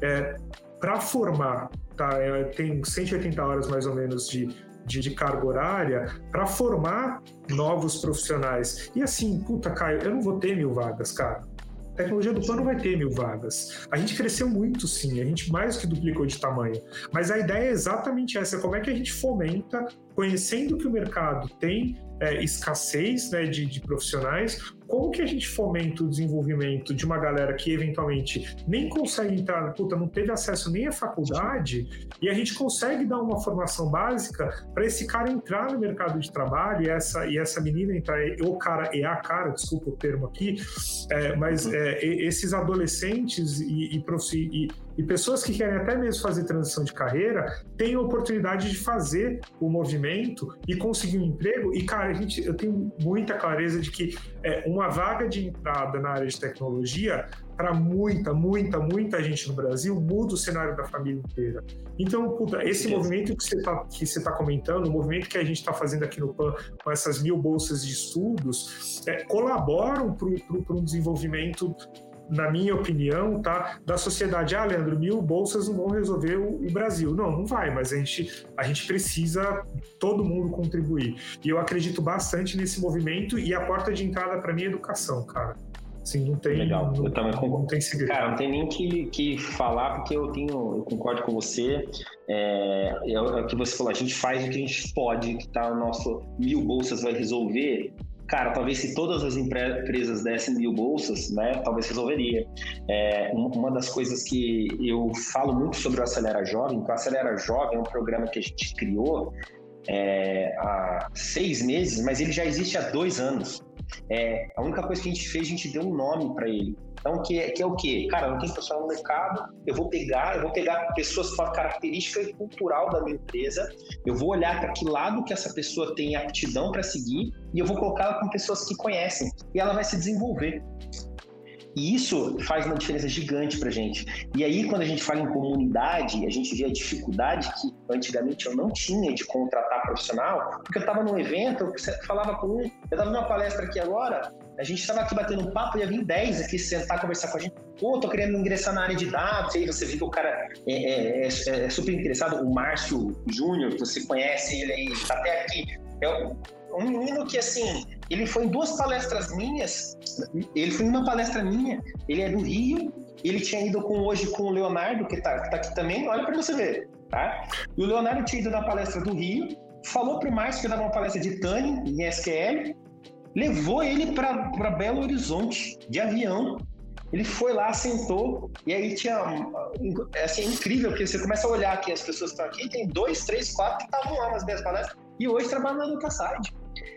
é, para formar, tá, é, tem 180 horas mais ou menos de, de, de carga horária, para formar novos profissionais. E assim, puta, Caio, eu não vou ter mil vagas, cara. A tecnologia do plano vai ter mil vagas. A gente cresceu muito, sim, a gente mais que duplicou de tamanho. Mas a ideia é exatamente essa: como é que a gente fomenta, conhecendo que o mercado tem é, escassez né, de, de, profissionais, como que a gente fomenta o desenvolvimento de uma galera que eventualmente nem consegue entrar, puta, não teve acesso nem à faculdade, e a gente consegue dar uma formação básica para esse cara entrar no mercado de trabalho e essa, e essa menina entrar, o cara e a cara, desculpa o termo aqui, é, mas é, esses adolescentes e, e, e, e pessoas que querem até mesmo fazer transição de carreira têm a oportunidade de fazer o movimento e conseguir um emprego. E, cara, a gente, eu tenho muita clareza de que é, vaga de entrada na área de tecnologia para muita, muita, muita gente no Brasil muda o cenário da família inteira. Então, puta, esse movimento que você está que você tá comentando, o movimento que a gente está fazendo aqui no PAN com essas mil bolsas de estudos, é, colaboram para um desenvolvimento na minha opinião, tá, da sociedade. Ah, Leandro, mil bolsas não vão resolver o, o, Brasil. Não, não vai, mas a gente, a gente precisa todo mundo contribuir. E eu acredito bastante nesse movimento e a porta de entrada para mim é educação, cara. Sim, não tem. Legal. Não, eu também concordo. Não tem segredo. Cara, não tem nem que, que falar, porque eu tenho, eu concordo com você. É, é, é o que você falou, a gente faz o que a gente pode, que tá o nosso mil bolsas vai resolver. Cara, talvez se todas as empresas dessem mil bolsas, né, talvez resolveria. É, uma das coisas que eu falo muito sobre o Acelera Jovem, que o Acelera Jovem é um programa que a gente criou é, há seis meses, mas ele já existe há dois anos. É, a única coisa que a gente fez, a gente deu um nome para ele. Então, que é, que é o quê? Cara, não tem pessoal no mercado, eu vou pegar, eu vou pegar pessoas com a característica cultural da minha empresa, eu vou olhar para que lado que essa pessoa tem aptidão para seguir e eu vou colocá-la com pessoas que conhecem e ela vai se desenvolver. E isso faz uma diferença gigante para gente. E aí, quando a gente fala em comunidade, a gente vê a dificuldade que antigamente eu não tinha de contratar profissional, porque eu estava num evento, eu falava com um, eu estava numa palestra aqui agora, a gente estava aqui batendo um papo e ia vir 10 aqui sentar conversar com a gente. Pô, tô querendo ingressar na área de dados. E aí você vê que o cara é, é, é, é super interessado. O Márcio Júnior, você conhece ele aí, tá até aqui. É um menino que, assim, ele foi em duas palestras minhas. Ele foi em uma palestra minha. Ele é do Rio. Ele tinha ido com, hoje com o Leonardo, que tá, que tá aqui também. Olha para você ver, tá? E o Leonardo tinha ido na palestra do Rio. Falou pro Márcio que dava uma palestra de Tani em SQL levou ele para Belo Horizonte de avião. Ele foi lá, sentou, e aí tinha. Assim, é incrível, porque você começa a olhar aqui, as pessoas estão aqui, tem dois, três, quatro que estavam lá nas minhas palestras, e hoje trabalham na DataSide.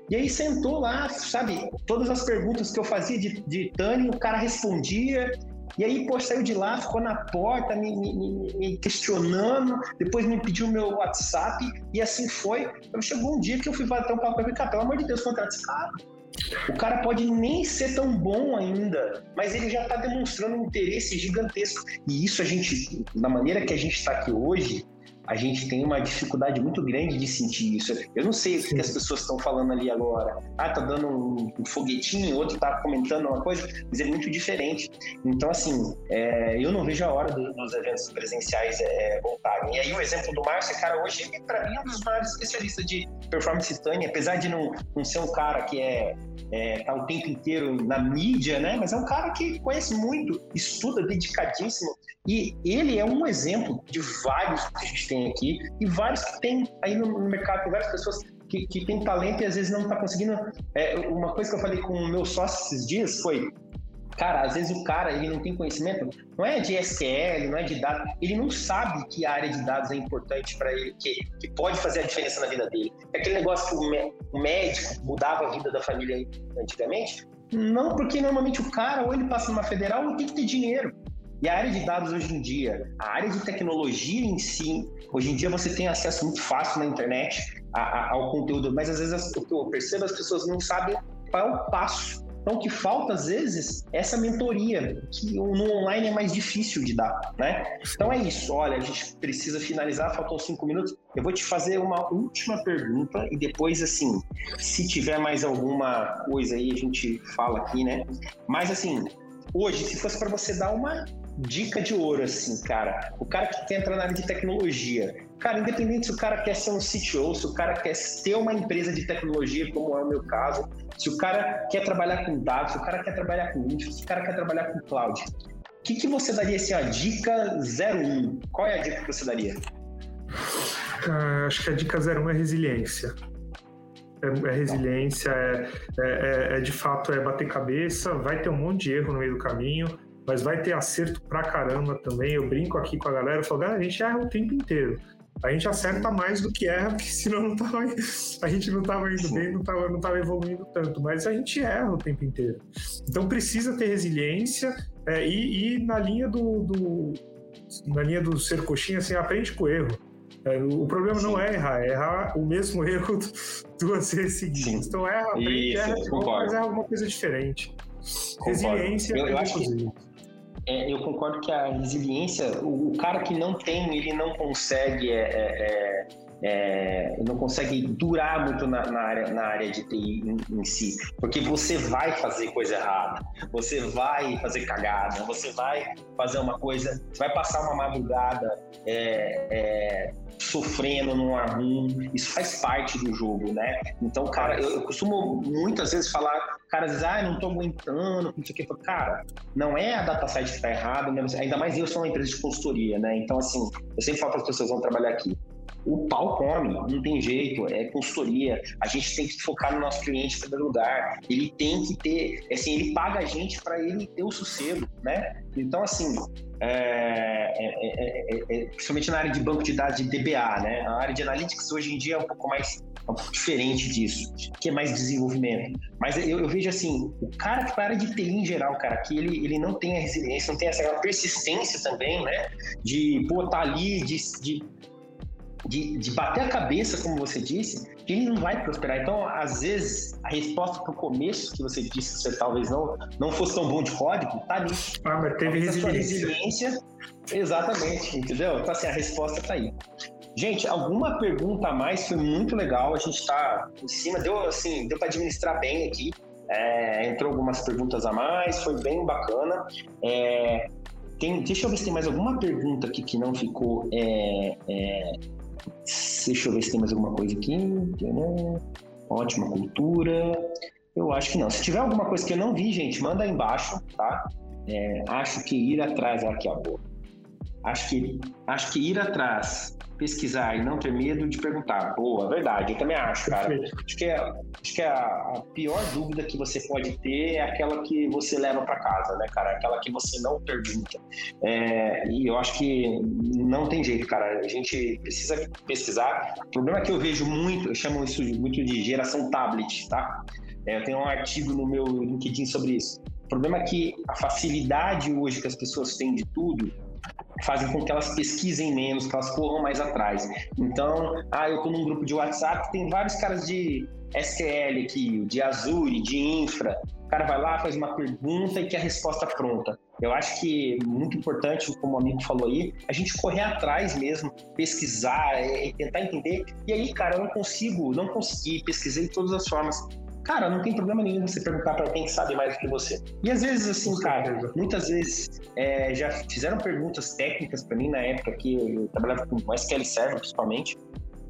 E aí sentou lá, sabe, todas as perguntas que eu fazia de, de Tânia, o cara respondia, e aí, pô, saiu de lá, ficou na porta me, me, me, questionando, depois me pediu meu WhatsApp, e assim foi. Eu chegou um dia que eu fui bater um papo cara, pelo amor de Deus, contrata esse O cara pode nem ser tão bom ainda, mas ele já está demonstrando um interesse gigantesco. E isso a gente, da maneira que a gente está aqui hoje, a gente tem uma dificuldade muito grande de sentir isso. Eu não sei o que as pessoas estão falando ali agora. Ah, tá dando um, um foguetinho, outro tá comentando uma coisa, mas é muito diferente. Então, assim, é, eu não vejo a hora do, dos eventos presenciais é, voltarem. E aí, o exemplo do Márcio, cara, hoje, para mim, é um dos maiores especialistas de performance instantânea, apesar de não, não ser um cara que é, é, tá o tempo inteiro na mídia, né? Mas é um cara que conhece muito, estuda dedicadíssimo. E ele é um exemplo de vários que a gente tem aqui e vários que tem aí no, mercado, tem várias pessoas que, que têm talento e às vezes não está conseguindo. É, uma coisa que eu falei com o meu sócio esses dias foi: cara, às vezes o cara ele não tem conhecimento, não é de SQL, não é de dados, ele não sabe que área de dados é importante para ele, que, que pode fazer a diferença na vida dele. É aquele negócio que o médico mudava a vida da família antigamente. Não, porque normalmente o cara, ou ele passa numa federal, ou tem que ter dinheiro. E a área de dados hoje em dia, a área de tecnologia em si, hoje em dia você tem acesso muito fácil na internet a, a, ao conteúdo, mas às vezes o que eu percebo as pessoas não sabem qual é o passo. Então, o que falta às vezes é essa mentoria, que no online é mais difícil de dar, né? Então é isso. Olha, a gente precisa finalizar, faltam cinco minutos. Eu vou te fazer uma última pergunta e depois, assim, se tiver mais alguma coisa aí, a gente fala aqui, né? Mas, assim, hoje, se fosse para você dar uma dica de ouro, assim, cara. O cara que quer entrar na área de tecnologia. Cara, independente se o cara quer ser um CTO, se o cara quer ter uma empresa de tecnologia, como é o meu caso, se o cara quer trabalhar com dados, se o cara quer trabalhar com infra, se o cara quer trabalhar com cloud. O que, que você daria assim, a dica 01? Qual é a dica que você daria? Uh, acho que a dica 01 é resiliência. É, é resiliência, é, é, é, é, de fato é bater cabeça, vai ter um monte de erro no meio do caminho, mas vai ter acerto pra caramba também. Eu brinco aqui com a galera, eu falo, galera, a gente erra o tempo inteiro. A gente acerta mais do que erra, porque senão não tava, [laughs] a gente não estava indo bem, não estava não tava evoluindo tanto. Mas a gente erra o tempo inteiro. Então precisa ter resiliência é, e, e, na linha do, do, na linha do ser coxinha, assim, aprende com o erro. É, o problema Sim. não é errar, é errar o mesmo [laughs] erro duas vezes seguidas. Então erra, aprende, Isso, erra, mas erra alguma coisa diferente. Concordo. Resiliência eu, eu acho que é, eu concordo que a resiliência, o, o, cara que não tem, ele não consegue, é, é, não consegue durar muito na, na, área, na área de TI em, em, si, porque você vai fazer coisa errada, você vai fazer cagada, você vai fazer uma coisa, você vai passar uma madrugada é, é, sofrendo num arrum, isso faz parte do jogo, né? Então, cara, eu, eu costumo muitas vezes falar, caras ah, não tô aguentando, não sei o que. Cara, não é a data site que tá errado, né? ainda mais eu sou uma empresa de consultoria, né? Então, assim, eu sempre falo para as pessoas vão trabalhar aqui o pau come, não tem jeito, é consultoria. A gente tem que focar no nosso cliente em primeiro lugar. Ele tem que ter, assim, ele paga a gente para ele ter o sossego, né? Então, assim, é, é, é, principalmente na área de banco de dados de DBA, né? A área de analytics hoje em dia é um pouco mais um pouco diferente disso, que é mais desenvolvimento. Mas eu, eu vejo assim, o cara que para de TI em geral, cara, que ele, ele não tem a resiliência, não tem essa persistência também, né? De, pô, tá ali, de, de de, de bater a cabeça, como você disse, que ele não vai prosperar. Então, às vezes, a resposta para o começo, que você disse que você talvez não, não fosse tão bom de código, tá ali. Ah, mas teve resiliência. resiliência. Exatamente, entendeu? Então, assim, a resposta está aí. Gente, alguma pergunta a mais? Foi muito legal. A gente está em cima, deu assim, deu para administrar bem aqui. É, entrou algumas perguntas a mais, foi bem bacana. É, tem, deixa eu ver se tem mais alguma pergunta aqui que não ficou é, é Deixa eu ver se tem mais alguma coisa aqui. Ótima cultura. Eu acho que não. Se tiver alguma coisa que eu não vi, gente, manda aí embaixo, tá? É, acho que ir atrás. Aqui, ó. Acho que, acho que ir atrás pesquisar e não ter medo de perguntar. Boa, verdade, eu também acho, cara. Acho que, é, acho que é a, a, pior dúvida que você pode ter é aquela que você leva para casa, né, cara? Aquela que você não pergunta. É, e eu acho que não tem jeito, cara. A gente precisa pesquisar. O problema é que eu vejo muito, eu chamo isso muito de geração tablet, tá? É, eu tenho um artigo no meu LinkedIn sobre isso. O problema é que a facilidade hoje que as pessoas têm de tudo fazem com que elas pesquisem menos, que elas corram mais atrás. Então, ah, eu estou num grupo de WhatsApp que tem vários caras de, SQL aqui, de Azure, de infra. O cara vai lá, faz uma pergunta e quer a resposta pronta. Eu acho que é muito importante, como o amigo falou aí, a gente correr atrás mesmo, pesquisar, e tentar entender. E aí, cara, eu não consigo, não consegui, pesquisei de todas as formas. Cara, não tem problema nenhum você perguntar para quem sabe mais do que você. E às vezes, assim, cara, muitas vezes é, já fizeram perguntas técnicas para mim na época que eu trabalhava com SQL Server, principalmente.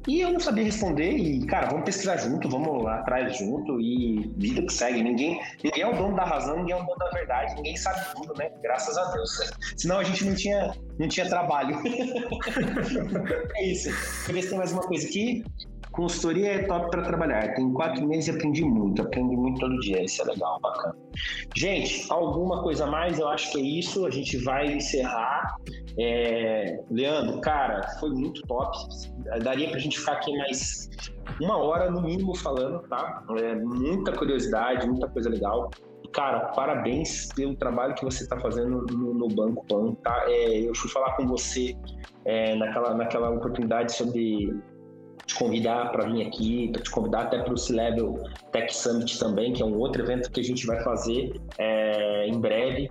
E eu não sabia responder, e, cara, vamos pesquisar junto, vamos lá atrás junto, e vida que segue. Ninguém, ninguém é o dono da razão, ninguém é o dono da verdade, ninguém sabe tudo, né? Graças a Deus. Senão a gente não tinha, não tinha trabalho. [laughs] é isso. Deixa eu ver se tem mais uma coisa aqui. Consultoria é top para trabalhar. Tem quatro meses e aprendi muito. Aprendi muito todo dia. Isso é legal, bacana. Gente, alguma coisa mais? Eu acho que é isso. A gente vai encerrar. É... Leandro, cara, foi muito top. Daria para a gente ficar aqui mais uma hora no mínimo falando, tá? É, muita curiosidade, muita coisa legal. Cara, parabéns pelo trabalho que você está fazendo no, no, Banco Pan, tá? É, eu fui falar com você é, naquela, naquela oportunidade sobre te convidar para vir aqui, para te convidar até para o C-Level Tech Summit também, que é um outro evento que a gente vai fazer é, em breve.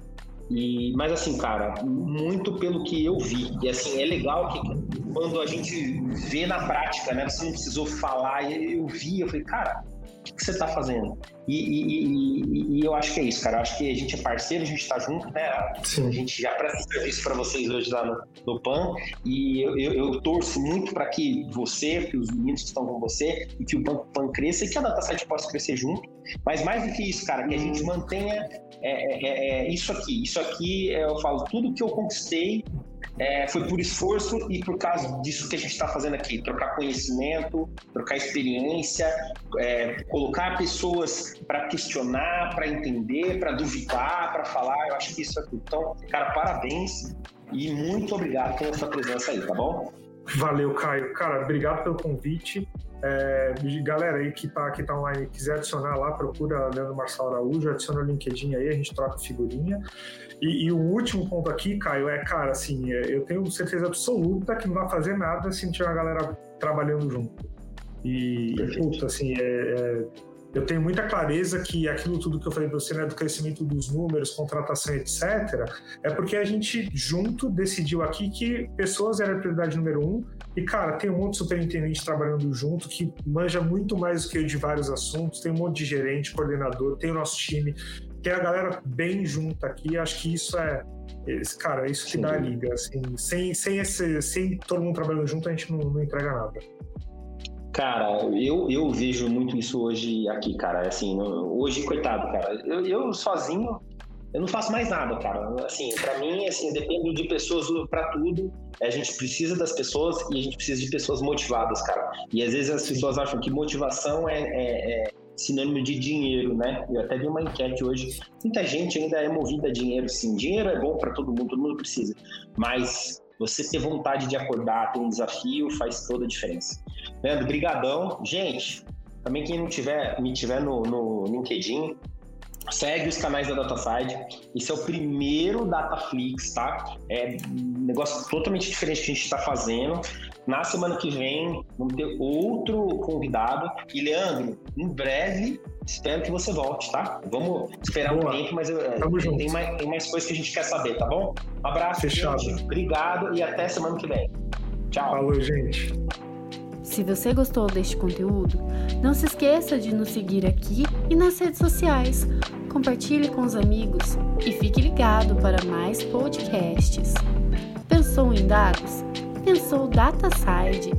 E, mas assim, cara, muito pelo que eu vi. E assim, é legal que quando a gente vê na prática, né? Você não precisou falar, eu vi, eu falei, cara, o que você está fazendo? E, e, e, e, eu acho que é isso, cara. Eu acho que a gente é parceiro, a gente está junto, né? Sim. A gente já presta serviço para vocês hoje lá no, no PAN. E eu, eu, eu torço muito para que você, que os meninos que estão com você, e que o PAN, PAN cresça e que a DataSite possa crescer junto. Mas mais do que isso, cara, que a gente mantenha é, é, é, é isso aqui. Isso aqui, eu falo, tudo que eu conquistei é, foi por esforço e por causa disso que a gente está fazendo aqui, trocar conhecimento, trocar experiência, é, colocar pessoas para questionar, para entender, para duvidar, para falar. Eu acho que isso é tudo. Então, cara, parabéns e muito obrigado pela sua presença aí, tá bom? Valeu, Caio. Cara, obrigado pelo convite. É, galera aí que tá, que tá online, quiser adicionar lá, procura Leandro Marçal Araújo, adiciona o LinkedIn aí, a gente troca figurinha. E, e, o último ponto aqui, Caio, é, cara, assim, é, eu tenho certeza absoluta que não vai fazer nada se não tiver a galera trabalhando junto. E, puta, assim, é, é eu tenho muita clareza que aquilo tudo que eu falei para você, né, do crescimento dos números, contratação, etc., é porque a gente junto decidiu aqui que pessoas era a prioridade número um. E, cara, tem um monte de superintendente trabalhando junto que manja muito mais do que eu de vários assuntos, tem um monte de gerente, coordenador, tem o nosso time, tem a galera bem junta aqui. Acho que isso é, cara, é isso que Sim. dá a liga. Assim, sem, sem, esse, sem todo mundo trabalhando junto, a gente não, não entrega nada. Cara, eu, eu vejo muito isso hoje aqui, cara. Assim, hoje, coitado, cara. Eu, eu sozinho, eu não faço mais nada, cara. Assim, para mim, assim, depende de pessoas para tudo. A gente precisa das pessoas e a gente precisa de pessoas motivadas, cara. E às vezes as pessoas acham que motivação é, é, é sinônimo de dinheiro, né? Eu até vi uma enquete hoje. Muita gente ainda é movida a dinheiro, sim. Dinheiro é bom para todo mundo, todo mundo precisa. Mas você ter vontade de acordar, ter um desafio, faz toda a diferença. Leandro, brigadão. Gente, também quem não tiver, me tiver no, no LinkedIn, segue os canais da DataSide. Esse é o primeiro Dataflix, tá? É um negócio totalmente diferente que a gente está fazendo. Na semana que vem, vamos ter outro convidado. E, Leandro, em breve, espero que você volte, tá? Vamos esperar Boa. um tempo, mas eu, tem, mais, tem mais coisas que a gente quer saber, tá bom? Um abraço, Fechado. gente. Obrigado e até semana que vem. Tchau. Falou, gente. Se você gostou deste conteúdo, não se esqueça de nos seguir aqui e nas redes sociais. Compartilhe com os amigos e fique ligado para mais podcasts. Pensou em dados? Pensou DataSide?